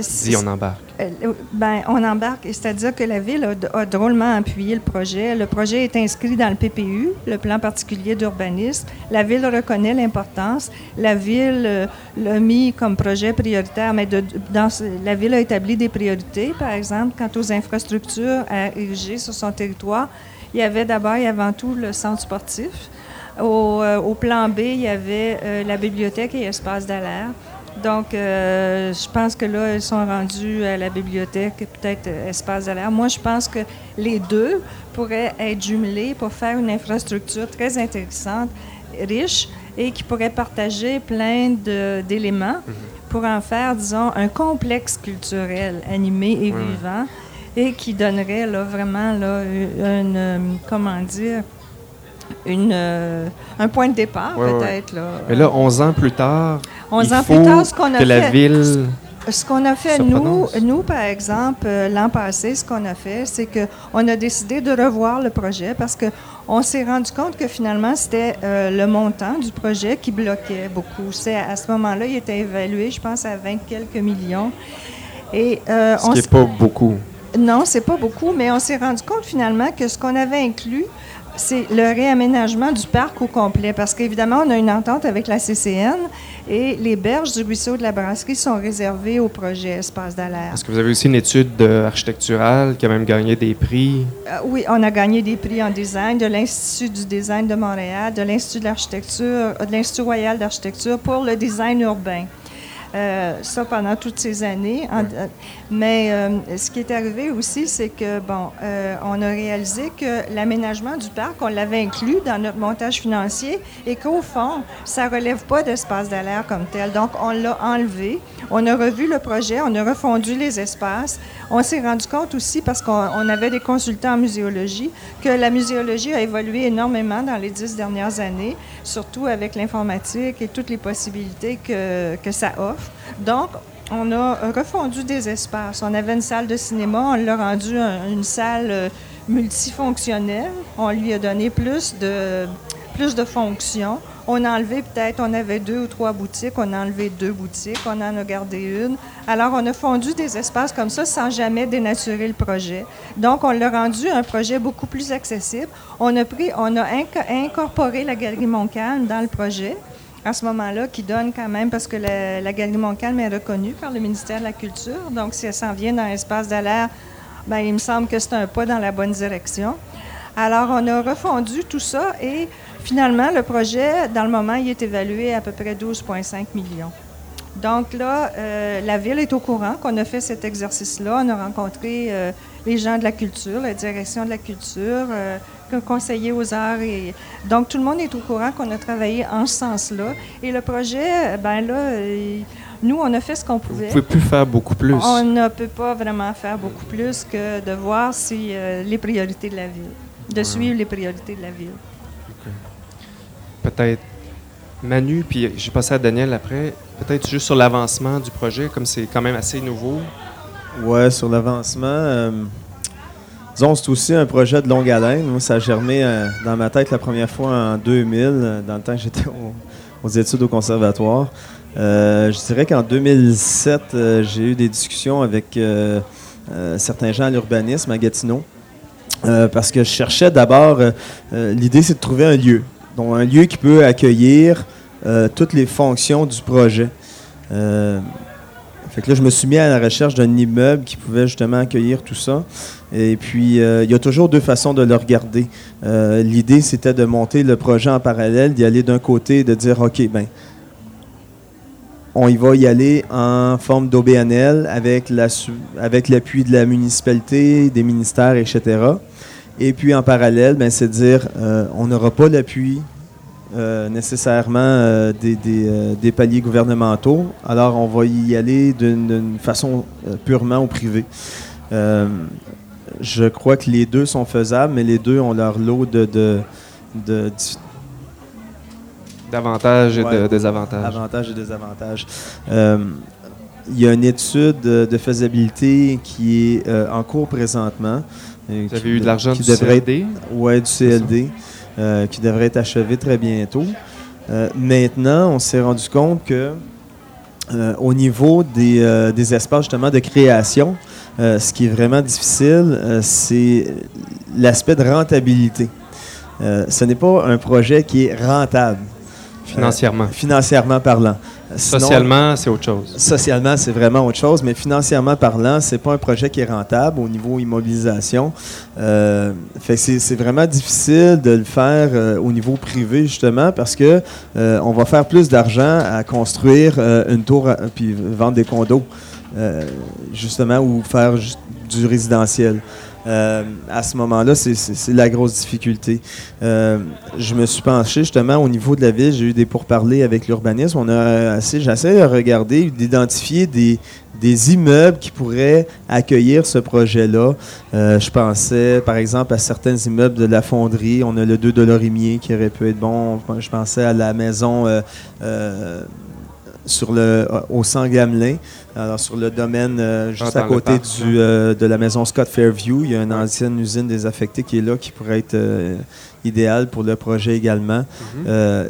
si on embarque.
Euh, ben, on embarque, c'est-à-dire que la Ville a, drôlement appuyé le projet. Le projet est inscrit dans le PPU, le plan particulier d'urbanisme. La Ville reconnaît l'importance. La Ville euh, l'a mis comme projet prioritaire, mais la Ville a établi des priorités, par exemple, quant aux infrastructures à ériger sur son territoire. Il y avait d'abord et avant tout le centre sportif. Au, euh, plan B, il y avait la bibliothèque et espace d'alerte. Donc, euh, je pense que là, ils sont rendus à la bibliothèque, peut-être euh, espace de l'air. Moi, je pense que les deux pourraient être jumelés pour faire une infrastructure très intéressante, riche, et qui pourrait partager plein d'éléments mhm. pour en faire, disons, un complexe culturel animé et vivant, et qui donnerait là, vraiment là, une, euh, comment dire, une, un point de départ, peut-être.
Mais là, 11 ans plus tard, 11 ans plus tard, ce qu'on a fait. La ville
ce qu'on a fait, nous, nous, par exemple, euh, l'an passé, ce qu'on a fait, c'est qu'on a décidé de revoir le projet parce qu'on s'est rendu compte que finalement, c'était euh, le montant du projet qui bloquait beaucoup. C'est à ce moment-là, il était évalué, je pense, à 20 quelques millions.
Et, euh, ce qui n'est pas beaucoup.
Non, c'est pas beaucoup, mais on s'est rendu compte finalement que ce qu'on avait inclus, c'est le réaménagement du parc au complet, parce qu'évidemment, on a une entente avec la CCN et les berges du ruisseau de la brasserie sont réservées au projet Espace d'alerte.
Est-ce que vous avez aussi une étude architecturale qui a même gagné des prix?
Euh, oui, on a gagné des prix en design de l'Institut du design de Montréal, de l'Institut de l'architecture, de l'Institut royal d'architecture pour le design urbain. Euh, ça pendant toutes ces années. Euh, mais euh, ce qui est arrivé aussi, c'est que, bon, on a réalisé que l'aménagement du parc, on l'avait inclus dans notre montage financier et qu'au fond, ça relève pas d'espace d'alerte comme tel. Donc, on l'a enlevé. On a revu le projet, on a refondu les espaces. On s'est rendu compte aussi, parce qu'on avait des consultants en muséologie, que la muséologie a évolué énormément dans les dix dernières années, surtout avec l'informatique et toutes les possibilités que, que ça offre. Donc, on a refondu des espaces. On avait une salle de cinéma, on l'a rendu une salle euh, multifonctionnelle. On lui a donné plus de, plus de fonctions. On a enlevé peut-être, on avait deux ou trois boutiques, on a enlevé deux boutiques, on en a gardé une. Alors, on a fondu des espaces comme ça sans jamais dénaturer le projet. Donc, on l'a rendu un projet beaucoup plus accessible. On a pris, on a incorporé la Galerie Montcalm dans le projet à ce moment-là, qui donne quand même, parce que la, Galerie Montcalm est reconnue par le ministère de la Culture. Donc, si elle s'en vient dans l'espace d'alerte, ben, il me semble que c'est un pas dans la bonne direction. Alors, on a refondu tout ça et finalement, le projet, dans le moment, il est évalué à peu près 12,5 millions. Donc là, euh, la ville est au courant qu'on a fait cet exercice-là. On a rencontré euh, les gens de la culture, la direction de la culture, euh, conseiller aux arts. Et... Donc tout le monde est au courant qu'on a travaillé en ce sens-là. Et le projet, ben là, nous, on a fait ce qu'on pouvait.
Vous pouvez plus faire beaucoup plus.
On ne peut pas vraiment faire beaucoup plus que de voir si les priorités de la ville, de suivre les priorités de la ville.
Peut-être Manu, puis j'ai passé à Daniel après. Peut-être juste sur l'avancement du projet, comme c'est quand même assez nouveau.
Ouais, sur l'avancement. Euh, disons, c'est aussi un projet de longue haleine. Moi, ça a germé euh, dans ma tête la première fois en 2000, euh, dans le temps que j'étais aux études au conservatoire. je dirais qu'en 2007, j'ai eu des discussions avec certains gens à l'urbanisme à Gatineau. parce que je cherchais d'abord, l'idée c'est de trouver un lieu. Donc un lieu qui peut accueillir euh, toutes les fonctions du projet. Euh, fait que là, je me suis mis à la recherche d'un immeuble qui pouvait justement accueillir tout ça. Et puis, euh, il y a toujours deux façons de le regarder. L'idée, c'était de monter le projet en parallèle, d'y aller d'un côté et de dire, OK, ben, on y va y aller en forme d'OBNL avec l'appui de la municipalité, des ministères, etc. Et puis en parallèle, ben, c'est dire on n'aura pas l'appui euh, nécessairement euh, des, euh, des, paliers gouvernementaux. Alors, on va y aller d'une façon purement au privé. je crois que les deux sont faisables, mais les deux ont leur lot de, de,
D'avantages et de désavantages.
Avantages et désavantages. il y a une étude de faisabilité qui est en cours présentement.
Vous avez eu de l'argent du CLD?
Oui, du CLD. Euh, qui devrait être achevé très bientôt. Euh, maintenant, on s'est rendu compte que euh, au niveau des, des, espaces justement de création, ce qui est vraiment difficile, c'est l'aspect de rentabilité. ce n'est pas un projet qui est rentable.
Financièrement.
financièrement parlant
socialement, c'est autre chose.
Socialement, c'est vraiment autre chose, mais financièrement parlant, c'est pas un projet qui est rentable au niveau immobilisation. Euh, fait c'est vraiment difficile de le faire euh, au niveau privé justement parce que euh, on va faire plus d'argent à construire une tour puis vendre des condos justement ou faire du résidentiel. Euh, à ce moment-là, c'est la grosse difficulté. Euh, je me suis penché justement au niveau de la ville, j'ai eu des pourparlers avec l'urbanisme. On a j'essaie de regarder, d'identifier des, immeubles qui pourraient accueillir ce projet-là. Euh, je pensais, par exemple, à certains immeubles de la fonderie. On a le 2 de Lorimier qui aurait pu être bon. Je pensais à la maison sur le, au Sang Gamelin, alors sur le domaine euh, juste à côté du, euh, de la maison Scott Fairview. Il y a une ancienne usine désaffectée qui est là, qui pourrait être euh, idéale pour le projet également. Mhm.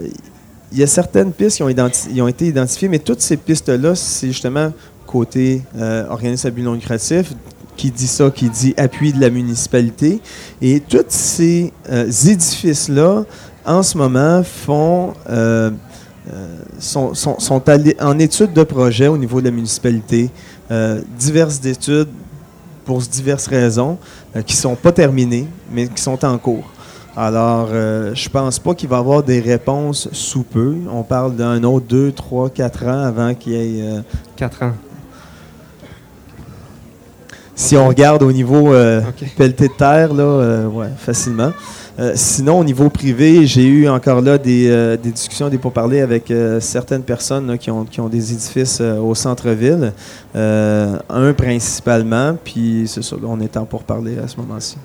il y a certaines pistes qui ont, ont été identifiées, mais toutes ces pistes-là, c'est justement côté organisme à but non lucratif, qui dit ça, qui dit appui de la municipalité. Et tous ces édifices-là, en ce moment, font euh, sont, sont, en étude de projet au niveau de la municipalité, euh, diverses études pour diverses raisons, euh, qui ne sont pas terminées, mais qui sont en cours. Alors, je pense pas qu'il va y avoir des réponses sous peu. On parle d'un autre deux, trois, quatre ans avant qu'il y ait...
Quatre ans.
Si on regarde au niveau pelleté de terre, là, ouais, facilement. Euh, sinon, au niveau privé, j'ai eu encore là des, euh, discussions, des pourparlers avec euh, certaines personnes qui, ont, des édifices au centre-ville. un principalement, puis c'est ça, on est en pourparler à ce moment-ci.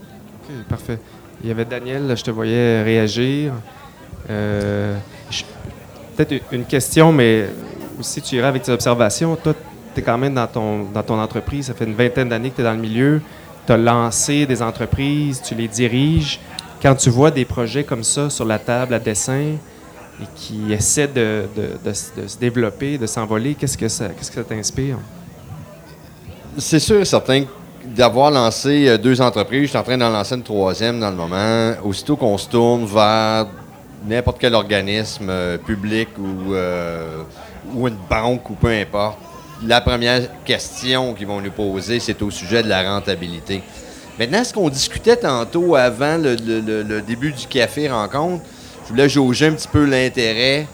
OK, parfait. Il y avait Daniel, je te voyais réagir. Peut-être une question, mais aussi tu iras avec tes observations. Toi, tu es quand même dans ton, dans ton entreprise, ça fait une vingtaine d'années que tu es dans le milieu. Tu as lancé des entreprises, tu les diriges quand tu vois des projets comme ça sur la table à dessin et qui essaient de, se développer, de s'envoler, qu'est-ce que ça, qu'est-ce que ça t'inspire?
C'est sûr certain d'avoir lancé euh, deux entreprises, je suis en train d'en lancer une troisième dans le moment. Aussitôt qu'on se tourne vers n'importe quel organisme euh, public ou, euh, ou une banque ou peu importe, la première question qu'ils vont nous poser, c'est au sujet de la rentabilité. Maintenant, ce qu'on discutait tantôt avant le, début du café rencontre, je voulais jauger un petit peu l'intérêt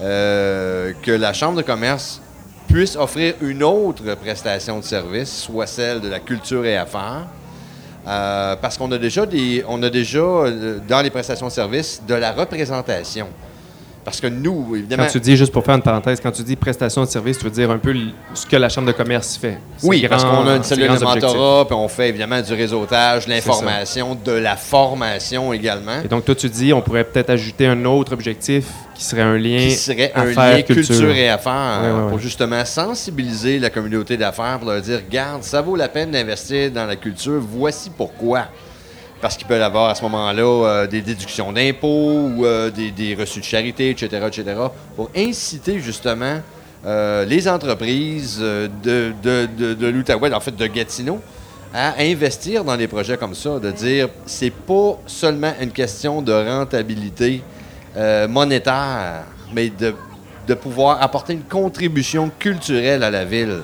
euh, que la Chambre de commerce puisse offrir une autre prestation de service, soit celle de la culture et affaires. Euh, parce qu'on a déjà des, on a déjà euh, dans les prestations de services de la représentation. Parce que nous, évidemment,
Quand tu dis, juste pour faire une parenthèse, quand tu dis prestation de service, tu veux dire un peu ce que la Chambre de commerce fait.
Oui, parce
grands-
qu'on a une cellule de mentorat, puis on fait évidemment du réseautage, l'information, de la formation également,
Et donc, toi, tu dis, on pourrait peut-être ajouter un autre objectif qui serait un lien
qui serait un
affaires,
lien culture. et affaires
Ouais, ouais, ouais.
pour justement sensibiliser la communauté d'affaires, pour leur dire, regarde, ça vaut la peine d'investir dans la culture, voici pourquoi. Parce qu'ils peuvent avoir à ce moment-là euh, des déductions d'impôts ou euh, des, reçus de charité, etc., etc., pour inciter justement euh, les entreprises de, de, de, l'Outaouais, en fait de Gatineau, à investir dans des projets comme ça, de dire c'est pas seulement une question de rentabilité monétaire, mais de pouvoir apporter une contribution culturelle à la ville.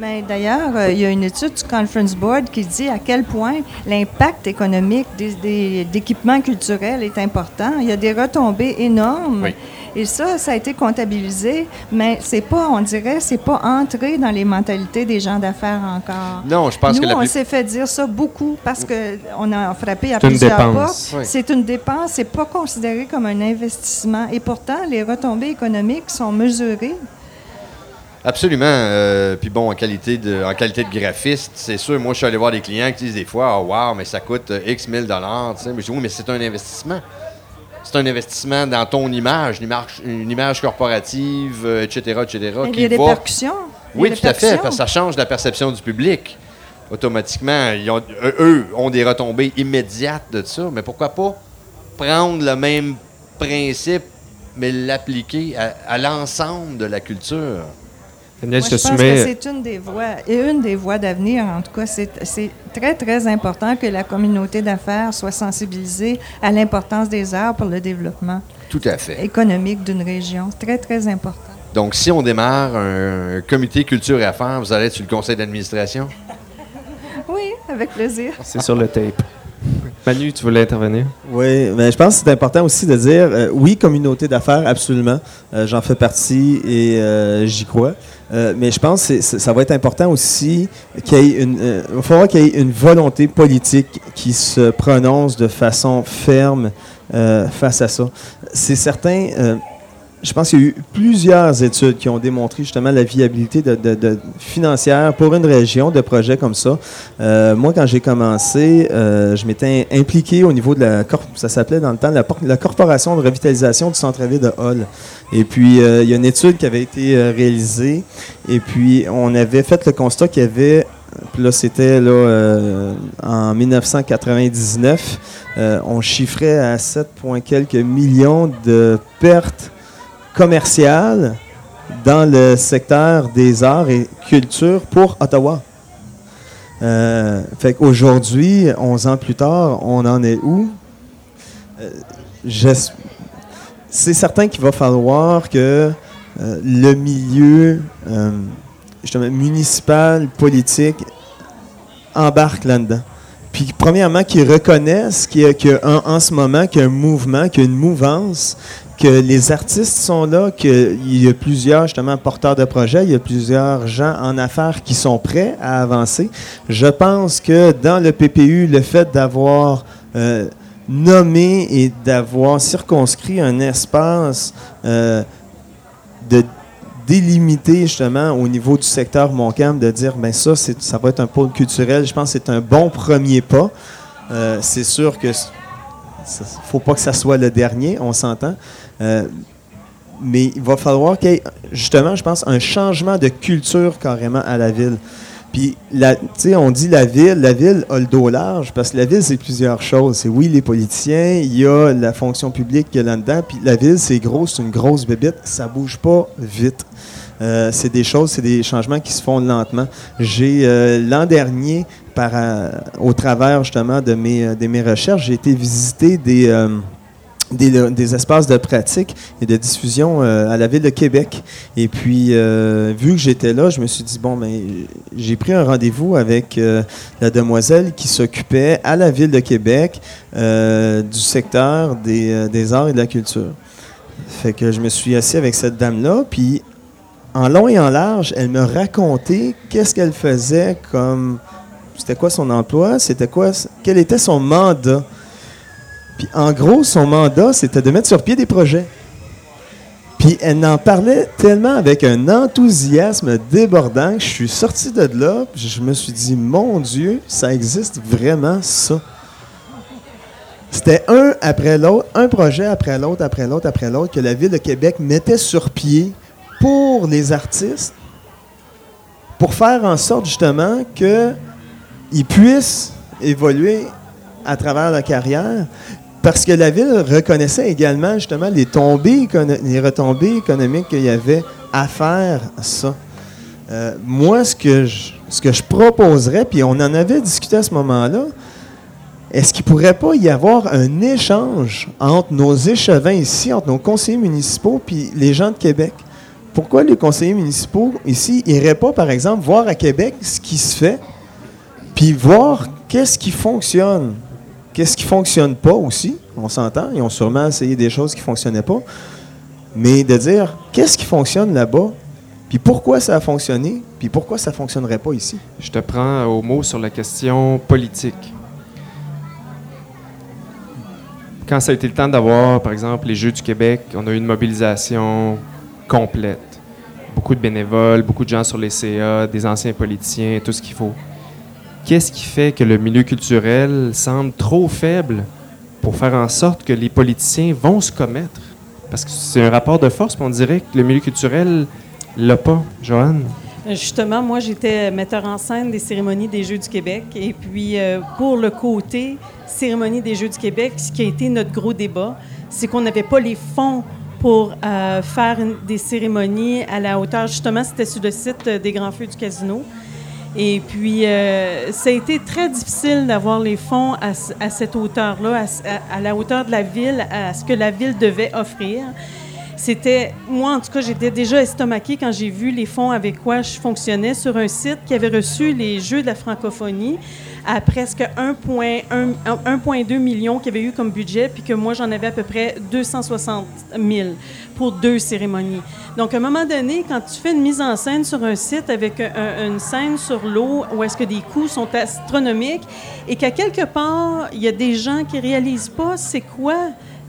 Mais d'ailleurs, euh, il y a une étude du Conference Board qui dit à quel point l'impact économique des, des- d'équipements culturels est important. Il y a des retombées énormes.
Oui.
Et ça, ça a été comptabilisé, mais c'est pas, on dirait, c'est pas entré dans les mentalités des gens d'affaires encore.
Non, je pense
Nous,
que la
on
plus-
s'est fait dire ça beaucoup parce que on a frappé à
C'est une
plusieurs
dépense.
portes.
Oui.
C'est une dépense, c'est pas considéré comme un investissement. Et pourtant, les retombées économiques sont mesurées.
Absolument. Euh, puis bon, en qualité de, en qualité de graphiste, c'est sûr, moi, je suis allé voir des clients qui disent des fois, oh, wow, mais ça coûte euh, X mille dollars. tu sais. Mais je dis, oui, mais c'est un investissement. C'est un investissement dans ton image, une image, une image corporative, euh, etc., etc.
Il y a des
va-
a
Oui, tout à fait, parce que ça change la perception du public. Automatiquement, ils ont- eux- eux ont des retombées immédiates de ça, mais pourquoi pas prendre le même principe, mais l'appliquer à, à l'ensemble de la culture?
Moi,
je
pense
soumets.
que c'est une des voies, et une des voies d'avenir, en tout cas. C'est très, très important que la communauté d'affaires soit sensibilisée à l'importance des arts pour le développement
Tout à fait.
économique d'une région. Très, très important.
Donc, si on démarre un comité culture et affaires, vous allez être sur le conseil d'administration?
Oui, avec plaisir.
C'est sur le tape. Manu, tu voulais intervenir?
Oui, mais je pense que c'est important aussi de dire, euh, oui, communauté d'affaires, absolument. Euh, J'en fais partie et euh, j'y crois. Mais je pense que ça va être important aussi qu'il y ait une, il falloir qu'il y ait une volonté politique qui se prononce de façon ferme face à ça. C'est certain. Je pense qu'il y a eu plusieurs études qui ont démontré justement la viabilité financière pour une région de projets comme ça. Euh, moi, quand j'ai commencé, euh, je m'étais impliqué au niveau de la, ça s'appelait dans le temps la, por- la Corporation de revitalisation du centre-ville de Hall. Et puis, euh, il y a une étude qui avait été réalisée. Et puis, on avait fait le constat qu'il y avait, puis là, c'était là, en 1999, euh, on chiffrait à 7, point quelques millions de pertes commerciales dans le secteur des arts et culture pour Ottawa. Euh, fait qu'aujourd'hui, 11 ans plus tard, on en est où? Euh, c'est certain qu'il va falloir que euh, le milieu euh, municipal, politique, embarque là-dedans. Puis, premièrement, qu'ils reconnaissent qu'il y a, en ce moment qu'il y a un mouvement, qu'il y a une mouvance, que les artistes sont là, qu'il y a plusieurs justement porteurs de projets, il y a plusieurs gens en affaires qui sont prêts à avancer. Je pense que dans le PPU, le fait d'avoir euh, nommé et d'avoir circonscrit un espace euh, de délimiter justement au niveau du secteur Montcalm, de dire ben ça, ça va être un pôle culturel. Je pense que c'est un bon premier pas. Euh, c'est sûr que faut pas que ça soit le dernier, on s'entend. Euh, mais il va falloir qu'il y ait, justement, je pense, un changement de culture carrément à la ville. Puis, tu sais, on dit la ville, la ville a le dos large, parce que la ville, c'est plusieurs choses. C'est oui, les politiciens, il y a la fonction publique qu'il y a là-dedans, puis la ville, c'est gros, c'est une grosse bébite, ça bouge pas vite. Euh, c'est des choses, c'est des changements qui se font lentement. J'ai, euh, l'an dernier, par, au travers justement de mes, de mes recherches, j'ai été visiter des, des, espaces de pratique et de diffusion euh, à la ville de Québec. Et puis, euh, vu que j'étais là, je me suis dit, bon, mais j'ai pris un rendez-vous avec euh, la demoiselle qui s'occupait à la ville de Québec du secteur des, des arts et de la culture. Fait que je me suis assis avec cette dame-là, puis en long et en large, elle me racontait qu'est-ce qu'elle faisait comme... C'était quoi son emploi? C'était quoi... Quel était son mandat? Puis en gros, son mandat, c'était de mettre sur pied des projets. Puis elle en parlait tellement avec un enthousiasme débordant que je suis sorti de là, puis je me suis dit, mon Dieu, ça existe vraiment ça. C'était un après l'autre, un projet après l'autre, après l'autre, après l'autre, que la Ville de Québec mettait sur pied pour les artistes, pour faire en sorte justement qu'ils puissent évoluer à travers la carrière, parce que la ville reconnaissait également justement les tombées, les retombées économiques qu'il y avait à faire ça. Euh, moi, ce que, je, ce que je proposerais, puis on en avait discuté à ce moment-là, est-ce qu'il ne pourrait pas y avoir un échange entre nos échevins ici, entre nos conseillers municipaux, puis les gens de Québec? Pourquoi les conseillers municipaux ici n'iraient pas, par exemple, voir à Québec ce qui se fait, puis voir qu'est-ce qui fonctionne? Qu'est-ce qui fonctionne pas aussi? On s'entend, ils ont sûrement essayé des choses qui fonctionnaient pas. Mais de dire qu'est-ce qui fonctionne là-bas, puis pourquoi ça a fonctionné, puis pourquoi ça fonctionnerait pas ici?
Je te prends au mot sur la question politique. Quand ça a été le temps d'avoir, par exemple, les Jeux du Québec, on a eu une mobilisation complète. Beaucoup de bénévoles, beaucoup de gens sur les CA, des anciens politiciens, tout ce qu'il faut. Qu'est-ce qui fait que le milieu culturel semble trop faible pour faire en sorte que les politiciens vont se commettre? Parce que c'est un rapport de force, puis on dirait que le milieu culturel l'a pas. Joanne?
Justement, moi, j'étais metteur en scène des cérémonies des Jeux du Québec. Et puis, euh, pour le côté cérémonie des Jeux du Québec, ce qui a été notre gros débat, c'est qu'on n'avait pas les fonds pour euh, faire des cérémonies à la hauteur. Justement, c'était sur le site euh, des Grands Feux du Casino. Et puis, euh, ça a été très difficile d'avoir les fonds à, cette hauteur-là, à- à la hauteur de la ville, à ce que la ville devait offrir. C'était, moi en tout cas, j'étais déjà estomaquée quand j'ai vu les fonds avec quoi je fonctionnais sur un site qui avait reçu les Jeux de la francophonie à presque 1,1 1,2 million qu'il y avait eu comme budget, puis que moi j'en avais à peu près 260 000 pour deux cérémonies. Donc à un moment donné, quand tu fais une mise en scène sur un site avec un- un- une scène sur l'eau où est-ce que des coûts sont astronomiques et qu'à quelque part il y a des gens qui réalisent pas c'est quoi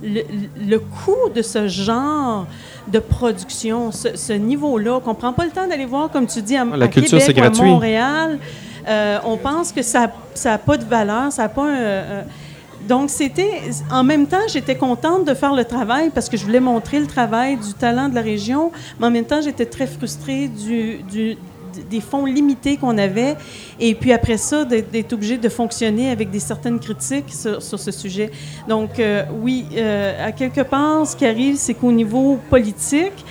le, le coût de ce genre de production, ce, ce niveau-là, qu'on prend pas le temps d'aller voir, comme tu dis, à,
La
à
culture,
Québec
c'est
ou à
gratuit.
Montréal, euh, on pense que ça n'a pas de valeur, ça n'a pas un... donc, c'était. En même temps, j'étais contente de faire le travail parce que je voulais montrer le travail du talent de la région, mais en même temps, j'étais très frustrée du, des fonds limités qu'on avait. Et puis après ça, d'être obligé de fonctionner avec des certaines critiques sur, ce sujet. Donc, euh, oui, euh, à quelque part, ce qui arrive, c'est qu'au niveau politique,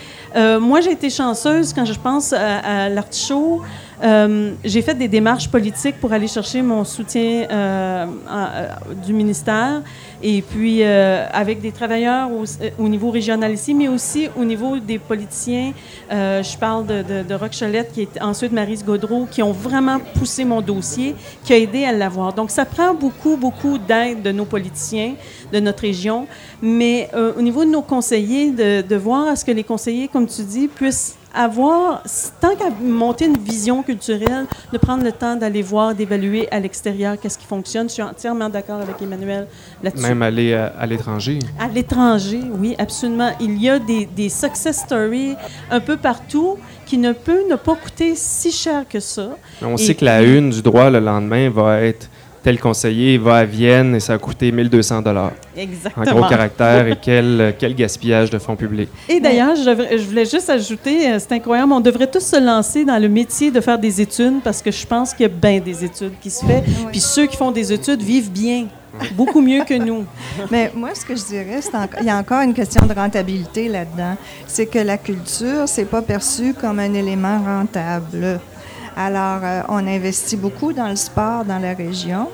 moi, j'ai été chanceuse quand je pense à, à l'artichaut. Euh, j'ai fait des démarches politiques pour aller chercher mon soutien euh, euh, du ministère et puis avec des travailleurs au, au niveau régional ici, mais aussi au niveau des politiciens. Je parle de, de, de Roch Cholette, qui est ensuite Marise Gaudreau, qui ont vraiment poussé mon dossier, qui a aidé à l'avoir. Donc, ça prend beaucoup, beaucoup d'aide de nos politiciens, de notre région, mais au niveau de nos conseillers, de voir à ce que les conseillers, comme tu dis, puissent avoir, tant qu'à monter une vision culturelle, de prendre le temps d'aller voir, d'évaluer à l'extérieur qu'est-ce qui fonctionne. Je suis entièrement d'accord avec Emmanuel là-dessus.
Même aller à, à l'étranger.
À l'étranger, oui, absolument. Il y a des, des success stories un peu partout qui ne peut ne pas coûter si cher que ça.
On
Et
sait que la une du droit le lendemain va être tel conseiller va à Vienne et ça a coûté 1200 dollars. En
Exactement.
gros caractère et quel, quel gaspillage de fonds publics.
Et d'ailleurs, je, voulais juste ajouter, euh, c'est incroyable, on devrait tous se lancer dans le métier de faire des études parce que je pense qu'il y a bien des études qui se fait. Puis ceux qui font des études vivent bien, beaucoup mieux que nous.
Mais moi, ce que je dirais, c'est enco- il y a encore une question de rentabilité là-dedans. C'est que la culture, c'est pas perçu comme un élément rentable. Alors, euh, on investit beaucoup dans le sport dans la région.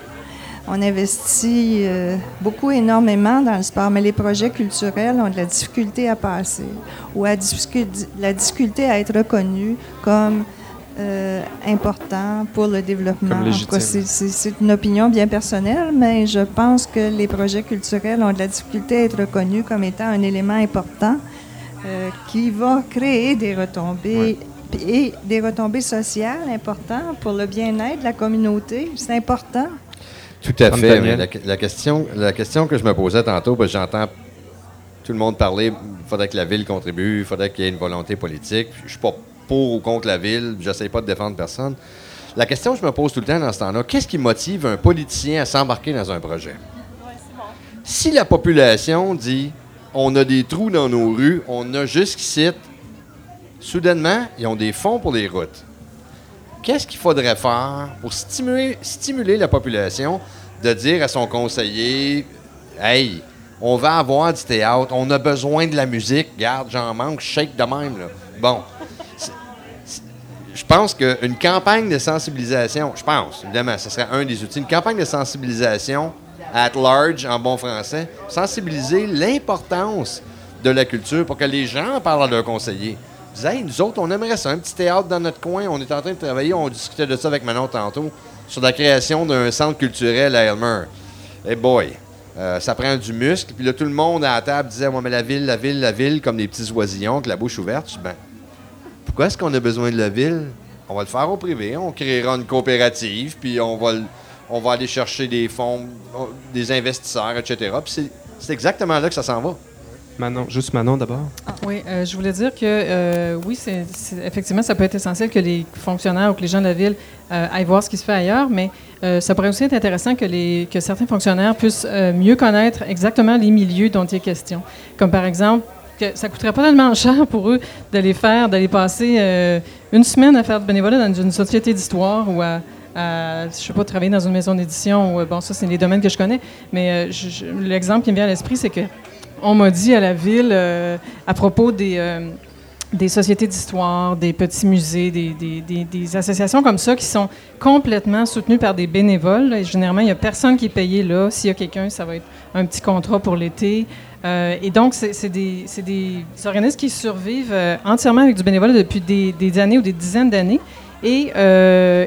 on investit euh, beaucoup, énormément dans le sport, mais les projets culturels ont de la difficulté à passer ou à la difficulté à être reconnus comme euh, important pour le développement. C'est une opinion bien personnelle, mais je pense que les projets culturels ont de la difficulté à être reconnus comme étant un élément important euh, qui va créer des retombées et des retombées sociales importantes pour le bien-être de la communauté. C'est important.
Tout à fait. la, question, la question que je me posais tantôt, parce que j'entends tout le monde parler, il faudrait que la ville contribue, il faudrait qu'il y ait une volonté politique. Je ne suis pas pour ou contre la ville, je n'essaie pas de défendre personne. La question que je me pose tout le temps dans ce temps-là, qu'est-ce qui motive un politicien à s'embarquer dans un projet? Si la population dit on a des trous dans nos rues, on a jusqu'ici, soudainement, ils ont des fonds pour les routes qu'est-ce qu'il faudrait faire pour stimuler, la population de dire à son conseiller Hey, on va avoir du théâtre, on a besoin de la musique, garde, j'en manque, shake de même. Bon. Je pense qu'une campagne de sensibilisation, je pense, évidemment, ce serait un des outils, une campagne de sensibilisation at large, en bon français, sensibiliser l'importance de la culture pour que les gens parlent à leurs conseillers disait, nous autres, on aimerait ça, un petit théâtre dans notre coin. On est en train de travailler, on discutait de ça avec Manon tantôt, sur la création d'un centre culturel à Elmer. Hey boy, euh, ça prend du muscle. Puis là, tout le monde à la table disait, moi, mais la ville, la ville, la ville, comme des petits oisillons avec la bouche ouverte. ben, pourquoi est-ce qu'on a besoin de la ville? On va le faire au privé, on créera une coopérative, puis on va, on va aller chercher des fonds, des investisseurs, etc. Puis c'est exactement là que ça s'en va.
Manon, juste Manon d'abord.
Ah, oui, euh, je voulais dire que euh, oui, c'est, effectivement, ça peut être essentiel que les fonctionnaires ou que les gens de la ville euh, aillent voir ce qui se fait ailleurs, mais ça pourrait aussi être intéressant que, les, que certains fonctionnaires puissent mieux connaître exactement les milieux dont il est question. Comme par exemple, que ça coûterait pas tellement cher pour eux d'aller faire, d'aller passer une semaine à faire du bénévolat dans une société d'histoire ou à, je je sais pas, travailler dans une maison d'édition. bon, ça, c'est les domaines que je connais. Mais l'exemple qui me vient à l'esprit, c'est que on m'a dit à la ville, euh, à propos des, euh, des sociétés d'histoire, des petits musées, des, associations comme ça qui sont complètement soutenues par des bénévoles. Et généralement, il n'y a personne qui est payé là. S'il y a quelqu'un, ça va être un petit contrat pour l'été. Euh, et donc, c'est des, des, organismes qui survivent entièrement avec du bénévolat depuis des, années ou des dizaines d'années. Et,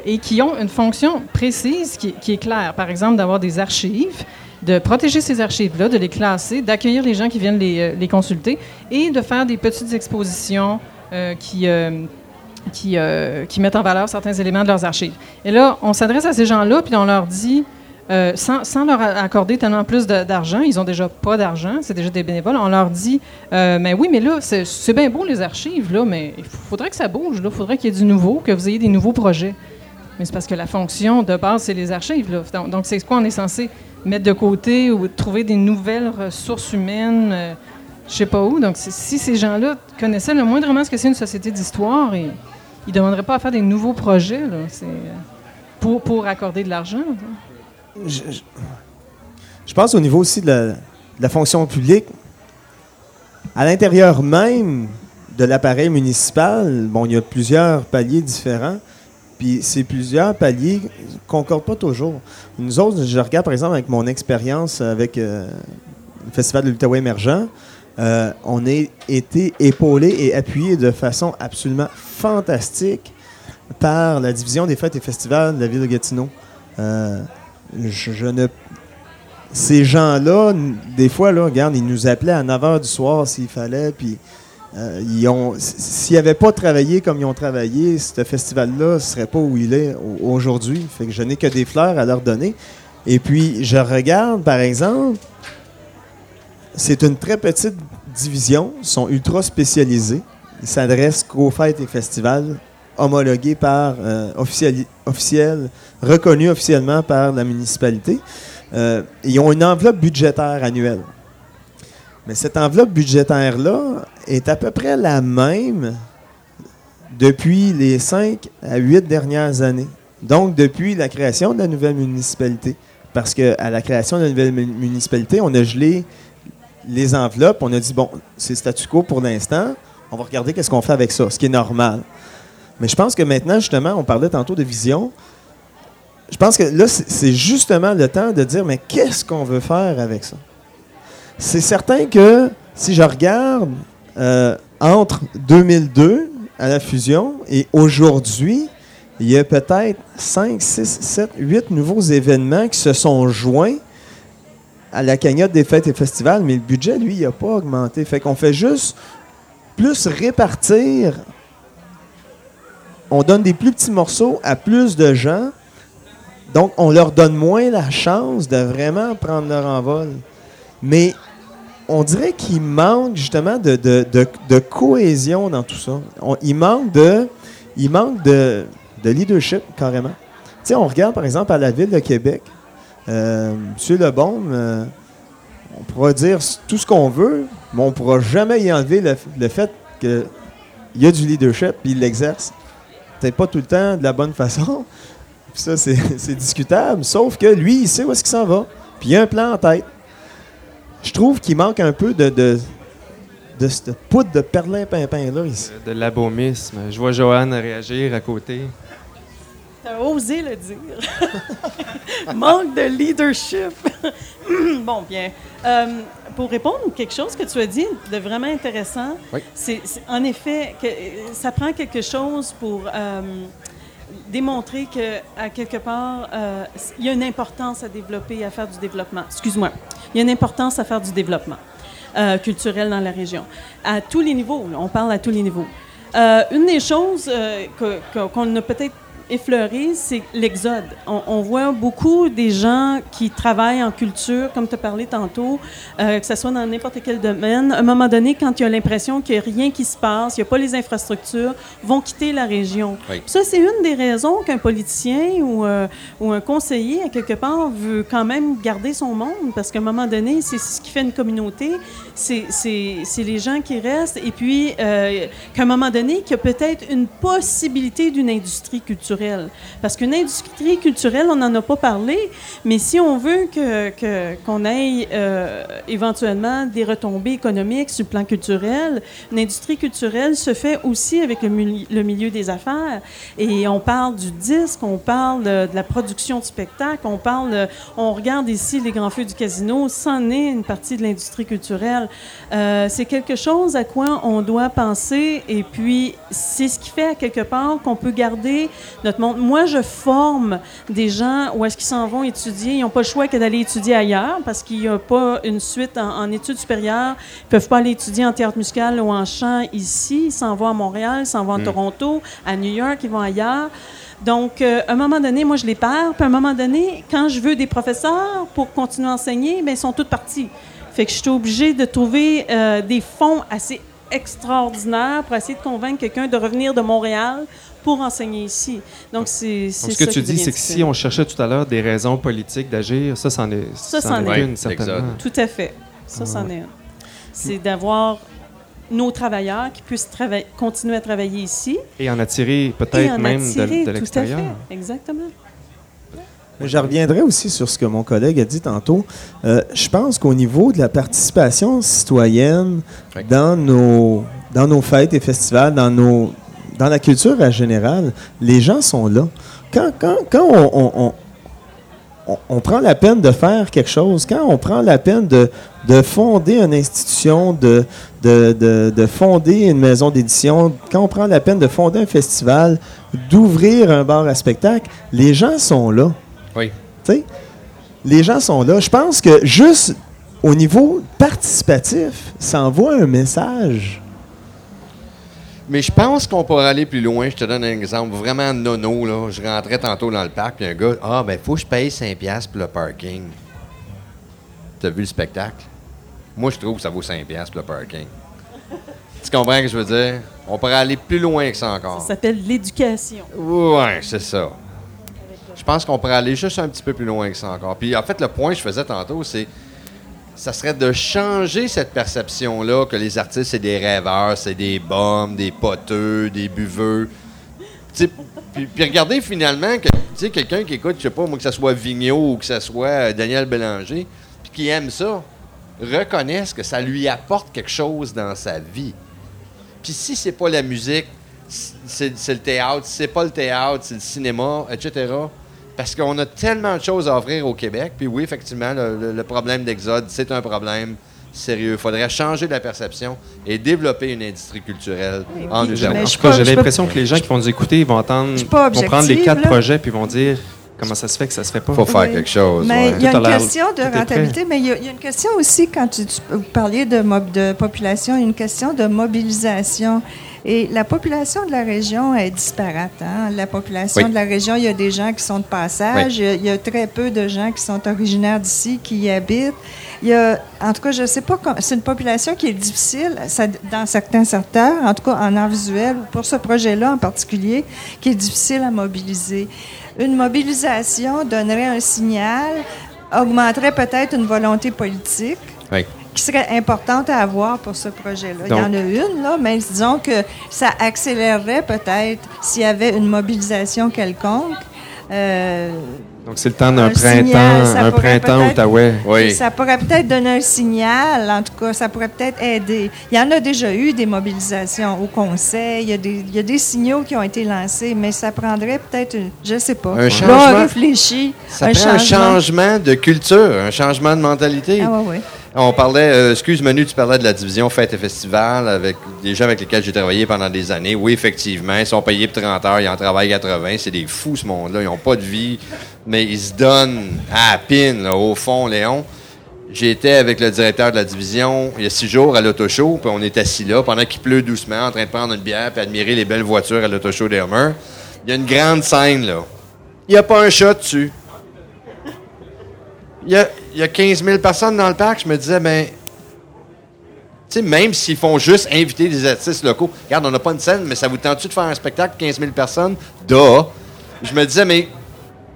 et, qui ont une fonction précise qui est claire. Par exemple, d'avoir des archives, de protéger ces archives-là, de les classer, d'accueillir les gens qui viennent les, euh, consulter et de faire des petites expositions euh, qui, euh, qui, qui, mettent en valeur certains éléments de leurs archives. Et là, on s'adresse à ces gens-là, puis on leur dit, sans, sans, leur accorder tellement plus d'argent, ils ont déjà pas d'argent, c'est déjà des bénévoles, on leur dit, mais oui, mais là, c'est bien beau les archives, là, mais il faudrait que ça bouge, il faudrait qu'il y ait du nouveau, que vous ayez des nouveaux projets. Mais c'est parce que la fonction de base, c'est les archives. Là. Donc, c'est quoi on est censé mettre de côté ou trouver des nouvelles ressources humaines, euh, je sais pas où. Donc, si ces gens-là connaissaient le moindrement ce que c'est une société d'histoire, ils ne demanderaient pas à faire des nouveaux projets là, euh, pour, pour accorder de l'argent.
Je, pense au niveau aussi de la, de la fonction publique. À l'intérieur même de l'appareil municipal, bon, il y a plusieurs paliers différents. Puis ces plusieurs paliers concordent pas toujours. Nous autres, je regarde par exemple avec mon expérience avec euh, le Festival de l'Outaouais émergent, euh, on a été épaulé et appuyé de façon absolument fantastique par la division des fêtes et festivals de la ville de Gatineau. Euh, je, ne... Ces gens-là, des fois, là, regarde, ils nous appelaient à 9 h du soir s'il fallait, puis euh, s'ils n'avaient pas travaillé comme ils ont travaillé, ce festival-là ne serait pas où il est aujourd'hui. Fait que je n'ai que des fleurs à leur donner. Et puis, je regarde, par exemple, c'est une très petite division. Ils sont ultra spécialisés. Ils s'adressent qu'aux fêtes et festivals homologués par euh, officiels, reconnus officiellement par la municipalité. Euh, ils ont une enveloppe budgétaire annuelle. Mais cette enveloppe budgétaire-là est à peu près la même depuis les cinq à huit dernières années. Donc, depuis la création de la nouvelle municipalité. Parce qu'à la création de la nouvelle municipalité, on a gelé les enveloppes. On a dit, bon, c'est statu quo pour l'instant. On va regarder qu'est-ce qu'on fait avec ça, ce qui est normal. Mais je pense que maintenant, justement, on parlait tantôt de vision. je pense que là, c'est justement le temps de dire, mais qu'est-ce qu'on veut faire avec ça? C'est certain que si je regarde euh, entre 2002 à la fusion et aujourd'hui, il y a peut-être 5, 6, 7, 8 nouveaux événements qui se sont joints à la cagnotte des fêtes et festivals, mais le budget, lui, il n'a pas augmenté. Fait qu'on fait juste plus répartir. On donne des plus petits morceaux à plus de gens. Donc, on leur donne moins la chance de vraiment prendre leur envol. Mais on dirait qu'il manque justement de, cohésion dans tout ça. Il manque de, leadership, carrément. Tu on regarde par exemple à la ville de Québec. Euh, Monsieur Lebaume, euh, on pourra dire tout ce qu'on veut, mais on ne pourra jamais y enlever le, fait qu'il y a du leadership et il l'exerce. Peut-être pas tout le temps de la bonne façon. Ça, c'est discutable. Sauf que lui, il sait où est-ce qu'il s'en va. Puis il a un plan en tête. Je trouve qu'il manque un peu de, de, de cette poudre de perlin-pimpin-là ici.
De l'abaumisme. Je vois Joanne réagir à côté.
T'as osé le dire. Manque de leadership. bon, bien. Euh, pour répondre à quelque chose que tu as dit de vraiment intéressant,
Oui.
c'est en effet que euh, ça prend quelque chose pour euh, démontrer que à quelque part euh, il y a une importance à développer, à faire du développement. Excuse-moi. Il y a une importance à faire du développement euh, culturel dans la région à tous les niveaux. on parle à tous les niveaux. Euh, une des choses qu'on a peut-être effleuré, c'est l'exode. On, on voit beaucoup des gens qui travaillent en culture, comme tu as parlé tantôt, euh, que ce soit dans n'importe quel domaine. À un moment donné, quand il y a l'impression qu'il n'y a rien qui se passe, il n'y a pas les infrastructures, vont quitter la région.
Oui.
Ça, c'est une des raisons qu'un politicien ou, euh, ou un conseiller, à quelque part, veut quand même garder son monde, parce qu'à un moment donné, c'est ce qui fait une communauté, c'est les gens qui restent, et puis euh, qu'à un moment donné, qu'il y a peut-être une possibilité d'une industrie culturelle. Parce qu'une industrie culturelle, on n'en a pas parlé, mais si on veut que- que- qu'on ait euh, éventuellement des retombées économiques sur le plan culturel, une industrie culturelle se fait aussi avec le, milieu des affaires. Et on parle du disque, on parle de, la production de spectacles, on parle, on regarde ici les grands feux du casino, c'en est une partie de l'industrie culturelle. Euh, c'est quelque chose à quoi on doit penser et puis c'est ce qui fait à quelque part qu'on peut garder notre monde. Moi, je forme des gens où est-ce qu'ils s'en vont étudier. Ils n'ont pas le choix que d'aller étudier ailleurs parce qu'il n'y a pas une suite en, en études supérieures. Ils ne peuvent pas aller étudier en théâtre musical ou en chant ici. Ils s'en vont à Montréal, ils s'en vont à Toronto, à New York, ils vont ailleurs. Donc, euh, à un moment donné, moi, je les perds. Puis, à un moment donné, quand je veux des professeurs pour continuer à enseigner, bien, ils sont tous partis. Fait que je suis obligée de trouver euh, des fonds assez extraordinaires pour essayer de convaincre quelqu'un de revenir de Montréal pour enseigner ici. Donc, c'est
ce que
ça
tu dis, c'est que si on cherchait tout à l'heure des raisons politiques d'agir, ça, c'en est,
Ça,
c'en
c'en
est
est.
une,
Oui,
certainement.
Tout à fait. Ça, c'en est un. C'est d'avoir nos travailleurs qui puissent trava- continuer à travailler ici
Et en attirer peut-être
en
même de,
attirer,
de
tout à
l'extérieur.
fait. Exactement.
Je reviendrai aussi sur ce que mon collègue a dit tantôt. Euh, je pense qu'au niveau de la participation citoyenne dans nos, dans nos fêtes et festivals, dans, nos, dans la culture en général, les gens sont là. Quand, quand, quand on, on- on- prend la peine de faire quelque chose, quand on prend la peine de, de fonder une institution, de, de, de- de fonder une maison d'édition, quand on prend la peine de fonder un festival, d'ouvrir un bar à spectacle, les gens sont là.
Oui.
Tu sais, les gens sont là. Je pense que juste au niveau participatif, ça envoie un message.
Mais je pense qu'on pourrait aller plus loin. Je te donne un exemple vraiment nono. Là. Je rentrais tantôt dans le parc, puis un gars, ah, ben, faut que je paye 5$ pour le parking. T'as vu le spectacle? Moi, je trouve que ça vaut 5$ pour le parking. tu comprends ce que je veux dire? On pourrait aller plus loin que ça encore.
Ça s'appelle l'éducation.
Ouais, c'est ça. Je pense qu'on pourrait aller juste un petit peu plus loin que ça encore. Puis en fait, le point que je faisais tantôt, c'est ça serait de changer cette perception-là que les artistes, c'est des rêveurs, c'est des bombes, des poteux, des buveux. Puis, regardez finalement que quelqu'un qui écoute, je sais pas, moi, que ce soit Vigneault ou que ce soit euh, Daniel Bélanger, puis qui aime ça, reconnaisse que ça lui apporte quelque chose dans sa vie. Puis si c'est pas la musique, c'est le théâtre, si c'est pas le théâtre, c'est le cinéma, etc. parce qu'on a tellement de choses à offrir au Québec. Puis oui, effectivement, le, le problème d'exode, c'est un problème sérieux. Il faudrait changer la perception et développer une industrie culturelle en
peux-
j'ai l'impression que les gens qui vont nous écouter, ils vont entendre,
suis pas
vont prendre les quatre
là.
projets puis vont dire comment ça se fait que ça se fait pas.
faut faire
Oui.
quelque chose.
Mais
ouais.
il y a une question de rentabilité, mais il y, a, il y a une question aussi, quand tu, tu- vous parliez de, mob- de population, il y a une question de mobilisation. Et la population de la région est disparate. hein. La population
Oui.
de la région, il y a des gens qui sont de passage, il, y a, il y a très peu de gens qui sont originaires d'ici, qui y habitent. Il y a, en tout cas, je ne sais pas, c'est une population qui est difficile ça- dans certains secteurs, en tout cas en art visuel, pour ce projet-là en particulier, qui est difficile à mobiliser. Une mobilisation donnerait un signal, augmenterait peut-être une volonté politique
Oui.
Qui serait importante à avoir pour ce projet-là. Il y en a une, là, mais disons que ça accélérerait peut-être s'il y avait une mobilisation quelconque. Euh,
Donc, c'est le temps d'un
Un signal,
printemps, un printemps outaouais.
Oui.
Ça pourrait peut-être donner un signal, en tout cas, ça pourrait peut-être aider. Il y en a déjà eu des mobilisations au conseil, il y a des, il y a des signaux qui ont été lancés, mais ça prendrait peut-être, une- je ne sais pas.
Un
Là,
changement.
on réfléchit.
Ça prend un changement de culture, un changement de mentalité.
Ah, ouais, ouais.
On parlait, euh, excuse Manu, tu parlais de la division fête et festival avec des gens avec lesquels j'ai travaillé pendant des années. Oui, effectivement, ils sont payés pour 30 heures, ils en travaillent 80. C'est des fous, ce monde-là. Ils n'ont pas de vie, mais ils se donnent à la pin, là, au fond, Léon. J'étais avec le directeur de la division il y a six jours à l'auto-show, puis on est assis là pendant qu'il pleut doucement, en train de prendre une bière puis admirer les belles voitures à l'auto-show d'Elmer. Il y a une grande scène, là. Il n'y a pas un chat dessus. Il y, a, il y a 15 000 personnes dans le parc. Je me disais, ben, tu sais, même s'ils font juste inviter des artistes locaux, regarde, on n'a pas une scène, mais ça vous tente-tu de faire un spectacle de 15 000 personnes? Da! Je me disais, mais,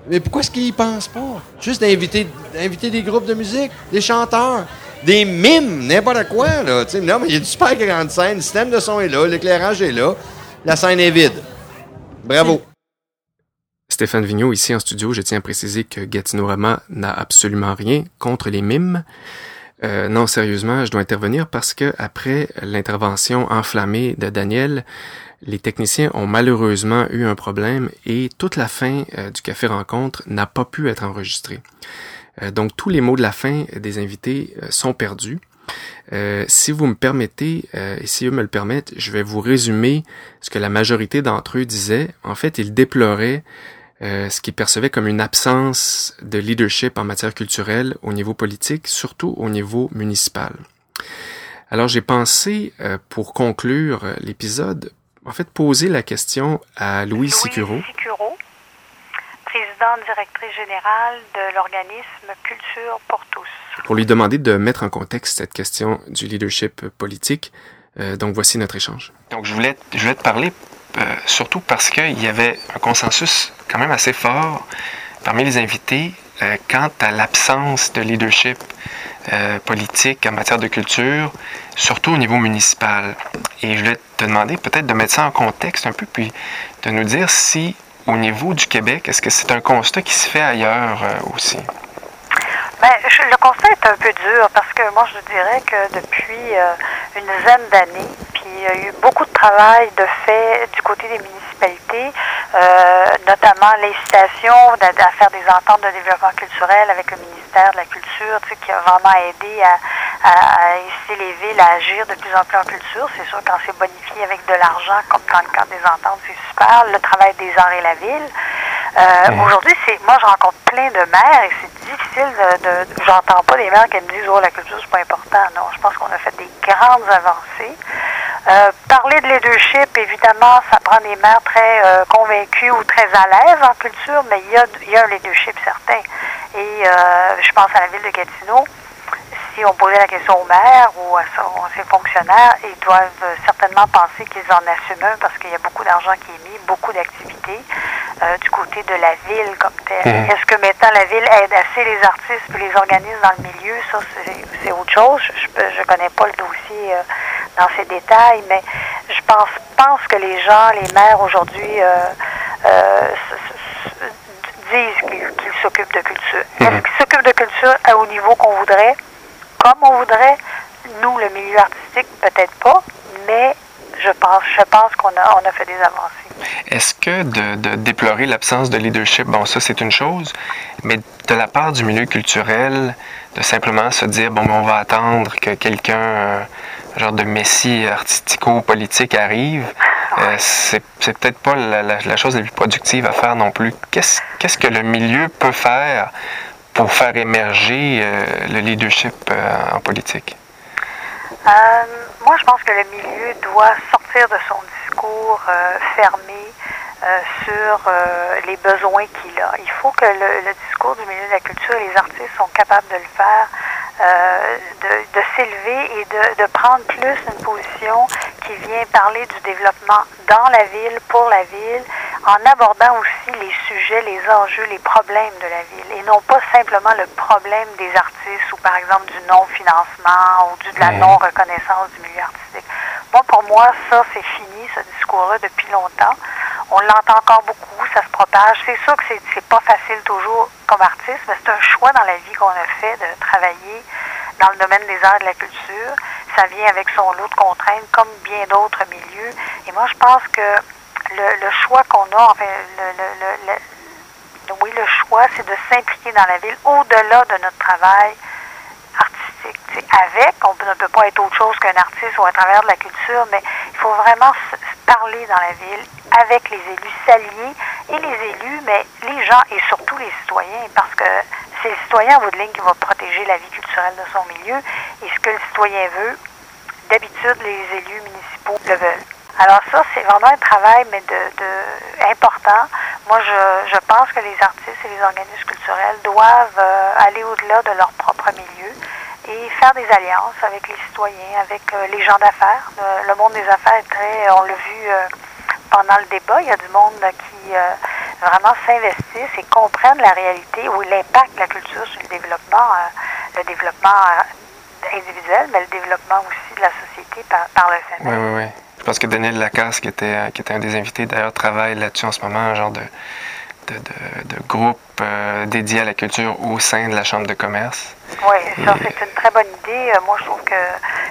mais pourquoi est-ce qu'ils y pensent pas? Juste d'inviter d'inviter des groupes de musique, des chanteurs, des mimes, n'importe quoi, là. Tu sais, non, mais il y a une super grande scène, le système de son est là, l'éclairage est là, la scène est vide. Bravo.
Stéphane Vigneault, ici en studio, je tiens à préciser que Gatineau-Rama n'a absolument rien contre les mimes. Euh, non, sérieusement, je dois intervenir parce que après l'intervention enflammée de Daniel, les techniciens ont malheureusement eu un problème et toute la fin euh, du café rencontre n'a pas pu être enregistrée. Euh, donc tous les mots de la fin des invités sont perdus. Si vous me permettez, et si eux me le permettent, je vais vous résumer ce que la majorité d'entre eux disaient. En fait, ils déploraient euh, ce qu'ils percevaient comme une absence de leadership en matière culturelle au niveau politique, surtout au niveau municipal. Alors j'ai pensé, euh, pour conclure euh, l'épisode, en fait poser la question à Louise Sicuro.
Sicuro, présidente directrice générale de l'organisme Culture pour tous.
pour lui demander de mettre en contexte cette question du leadership politique. Euh, donc voici notre échange. Donc je voulais, je voulais te parler euh, surtout parce qu'il y avait un consensus quand même assez fort parmi les invités euh, quant à l'absence de leadership euh, politique en matière de culture, surtout au niveau municipal. Et je voulais te demander peut-être de mettre ça en contexte un peu, puis de nous dire si au niveau du Québec, est-ce que c'est un constat qui se fait ailleurs aussi?
Ben, je- le constat est un peu dur parce que moi, je dirais que depuis euh, une dizaine d'années, puis il y a eu beaucoup de travail de fait du côté des municipalités, euh, notamment l'incitation à, faire des ententes de développement culturel avec le ministère de la Culture, tu sais, qui a vraiment aidé à, à, à inciter les villes à agir de plus en plus en culture. C'est sûr, quand c'est bonifié avec de l'argent, comme dans le cadre des ententes, c'est super. Le travail des arts et la ville. Euh, Aujourd'hui, c'est moi, je rencontre plein de maires et c'est difficile de. de J'entends pas des maires qui me disent Oh, la culture, c'est pas important. Non, je pense qu'on a fait des grandes avancées. Euh, parler de leadership, évidemment, ça prend des maires très euh, convaincus ou très à l'aise en culture, mais il y a, il y a un leadership certain. Et euh, je pense à la ville de Gatineau. Si on posait la question aux maires ou à ses fonctionnaires, ils doivent euh, certainement penser qu'ils en assument un parce qu'il y a beaucoup d'argent qui est mis, beaucoup d'activités euh, du côté de la ville comme telle. Est-ce que maintenant la ville aide assez les artistes et les organismes dans le milieu? Ça, c'est- autre chose. Je ne connais pas le dossier euh, dans ses détails, mais je pense, pense que les gens, les maires aujourd'hui, euh, disent qu'ils s'occupent de culture. Est-ce qu'ils s'occupent de culture à au niveau qu'on voudrait? Comme on voudrait. Nous, le milieu artistique, peut-être pas, mais je pense, je pense qu'on a, on a fait des avancées.
Est-ce que de, déplorer l'absence de leadership, bon, ça c'est une chose, mais de la part du milieu culturel, de simplement se dire, bon, on va attendre que quelqu'un, genre de messie artistico-politique arrive, euh, c'est, peut-être pas la, chose la plus productive à faire non plus. Qu'est-ce, que le milieu peut faire pour faire émerger euh, le leadership euh, en politique?
moi, je pense que le milieu doit sortir de son discours fermé sur les besoins qu'il a. Il faut que le, discours du milieu de la culture et les artistes sont capables de le faire euh, de, s'élever et de, de, prendre plus une position qui vient parler du développement dans la ville, pour la ville, en abordant aussi les sujets, les enjeux, les problèmes de la ville, et non pas simplement le problème des artistes ou par exemple du non-financement ou du, de la non-reconnaissance du milieu artistique. Moi, pour moi, ça, c'est fini, ce discours-là, depuis longtemps. On l'entend encore beaucoup, ça se propage. C'est sûr que c'est pas facile toujours comme artiste, mais c'est un choix dans la vie qu'on a fait de travailler dans le domaine des arts et de la culture. Ça vient avec son lot de contraintes, comme bien d'autres milieux. Et moi, je pense que le, choix qu'on a, enfin, le, oui, le choix, c'est de s'impliquer dans la ville au-delà de notre travail artistique. avec, on ne peut pas être autre chose qu'un artiste ou à travers de la culture, mais il faut vraiment parler dans la ville avec les élus, s'allier et les élus, mais les gens et surtout les citoyens, parce que c'est le citoyen en bout de ligne qui va protéger la vie culturelle de son milieu et ce que le citoyen veut, d'habitude, les élus municipaux le veulent. Alors ça, c'est vraiment un travail, mais de, important. Moi, je, je, pense que les artistes et les organismes culturels doivent euh, aller au-delà de leur propre milieu et faire des alliances avec les citoyens, avec euh, les gens d'affaires. Le, monde des affaires est très, on l'a vu euh, pendant le débat, il y a du monde qui vraiment s'investissent et comprennent la réalité ou l'impact de la culture sur le développement, le développement individuel, mais le développement aussi de la société par, par le fait.
Oui, oui, oui. Je pense que Daniel Lacasse, qui était, qui était un des invités, d'ailleurs, travaille là-dessus en ce moment, un genre de, de, de, groupe euh, dédié à la culture au sein de la Chambre de commerce.
Oui, ça, c'est une très bonne idée. Euh, moi, je trouve qu'il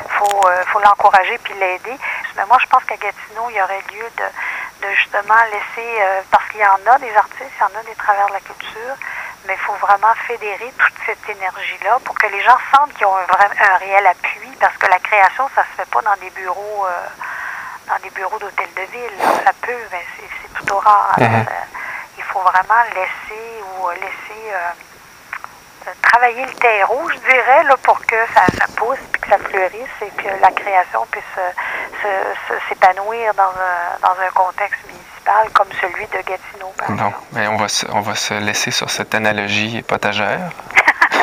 faut, euh, faut l'encourager puis l'aider. Mais moi, je pense qu'à Gatineau, il y aurait lieu de, de justement laisser, parce qu'il y en a des artistes, il y en a des travers de la culture, mais il faut vraiment fédérer toute cette énergie-là pour que les gens sentent qu'ils ont un, vrai, un réel appui, parce que la création, ça se fait pas dans des bureaux dans des bureaux d'hôtel de ville. Ça peut, mais c'est plutôt rare. Mhm. Euh, il faut vraiment laisser ou laisser euh, travailler le terreau, je dirais, là, pour que ça, pousse, puis que ça fleurisse et que la création puisse s'épanouir dans un, dans un contexte municipal comme celui de Gatineau.
non, mais on va, se, on va se laisser sur cette analogie potagère.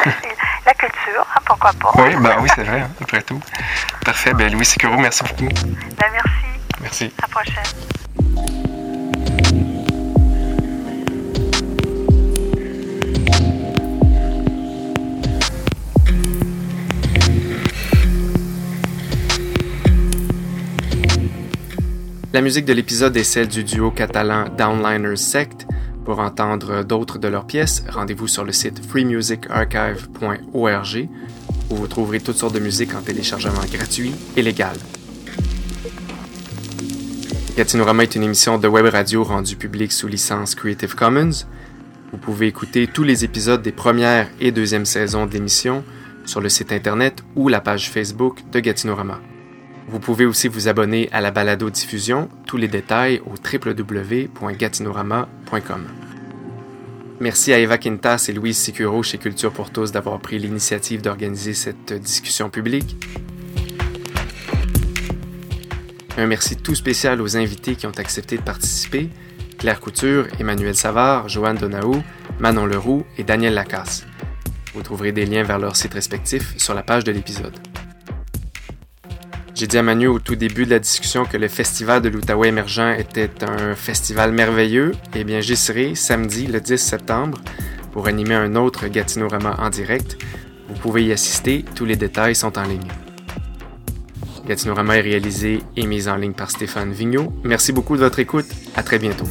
la culture, hein, pourquoi pas.
Oui, ben oui, c'est vrai, hein, après tout. Parfait. Ben, Louis Sicuro, merci beaucoup.
Ben, merci.
Merci.
À la prochaine.
La musique de l'épisode est celle du duo catalan Downliners Sect. Pour entendre d'autres de leurs pièces, rendez-vous sur le site freemusicarchive.org où vous trouverez toutes sortes de musique en téléchargement gratuit et légal. Gatinorama est une émission de web radio rendue publique sous licence Creative Commons. Vous pouvez écouter tous les épisodes des premières et deuxièmes saisons de l'émission sur le site internet ou la page Facebook de Gatinorama. Vous pouvez aussi vous abonner à la balado-diffusion, tous les détails au www.gatinorama.com. Merci à Eva Quintas et Louise Sicuro chez Culture pour tous d'avoir pris l'initiative d'organiser cette discussion publique. Un merci tout spécial aux invités qui ont accepté de participer Claire Couture, Emmanuel Savard, Joanne Donaou, Manon Leroux et Daniel Lacasse. Vous trouverez des liens vers leurs sites respectifs sur la page de l'épisode. J'ai dit à Manu au tout début de la discussion que le Festival de l'Outaouais émergent était un festival merveilleux. Eh bien, j'y serai samedi, le 10 septembre, pour animer un autre Gatinorama en direct. Vous pouvez y assister, tous les détails sont en ligne. Gatinorama est réalisé et mis en ligne par Stéphane Vigneault. Merci beaucoup de votre écoute. À très bientôt.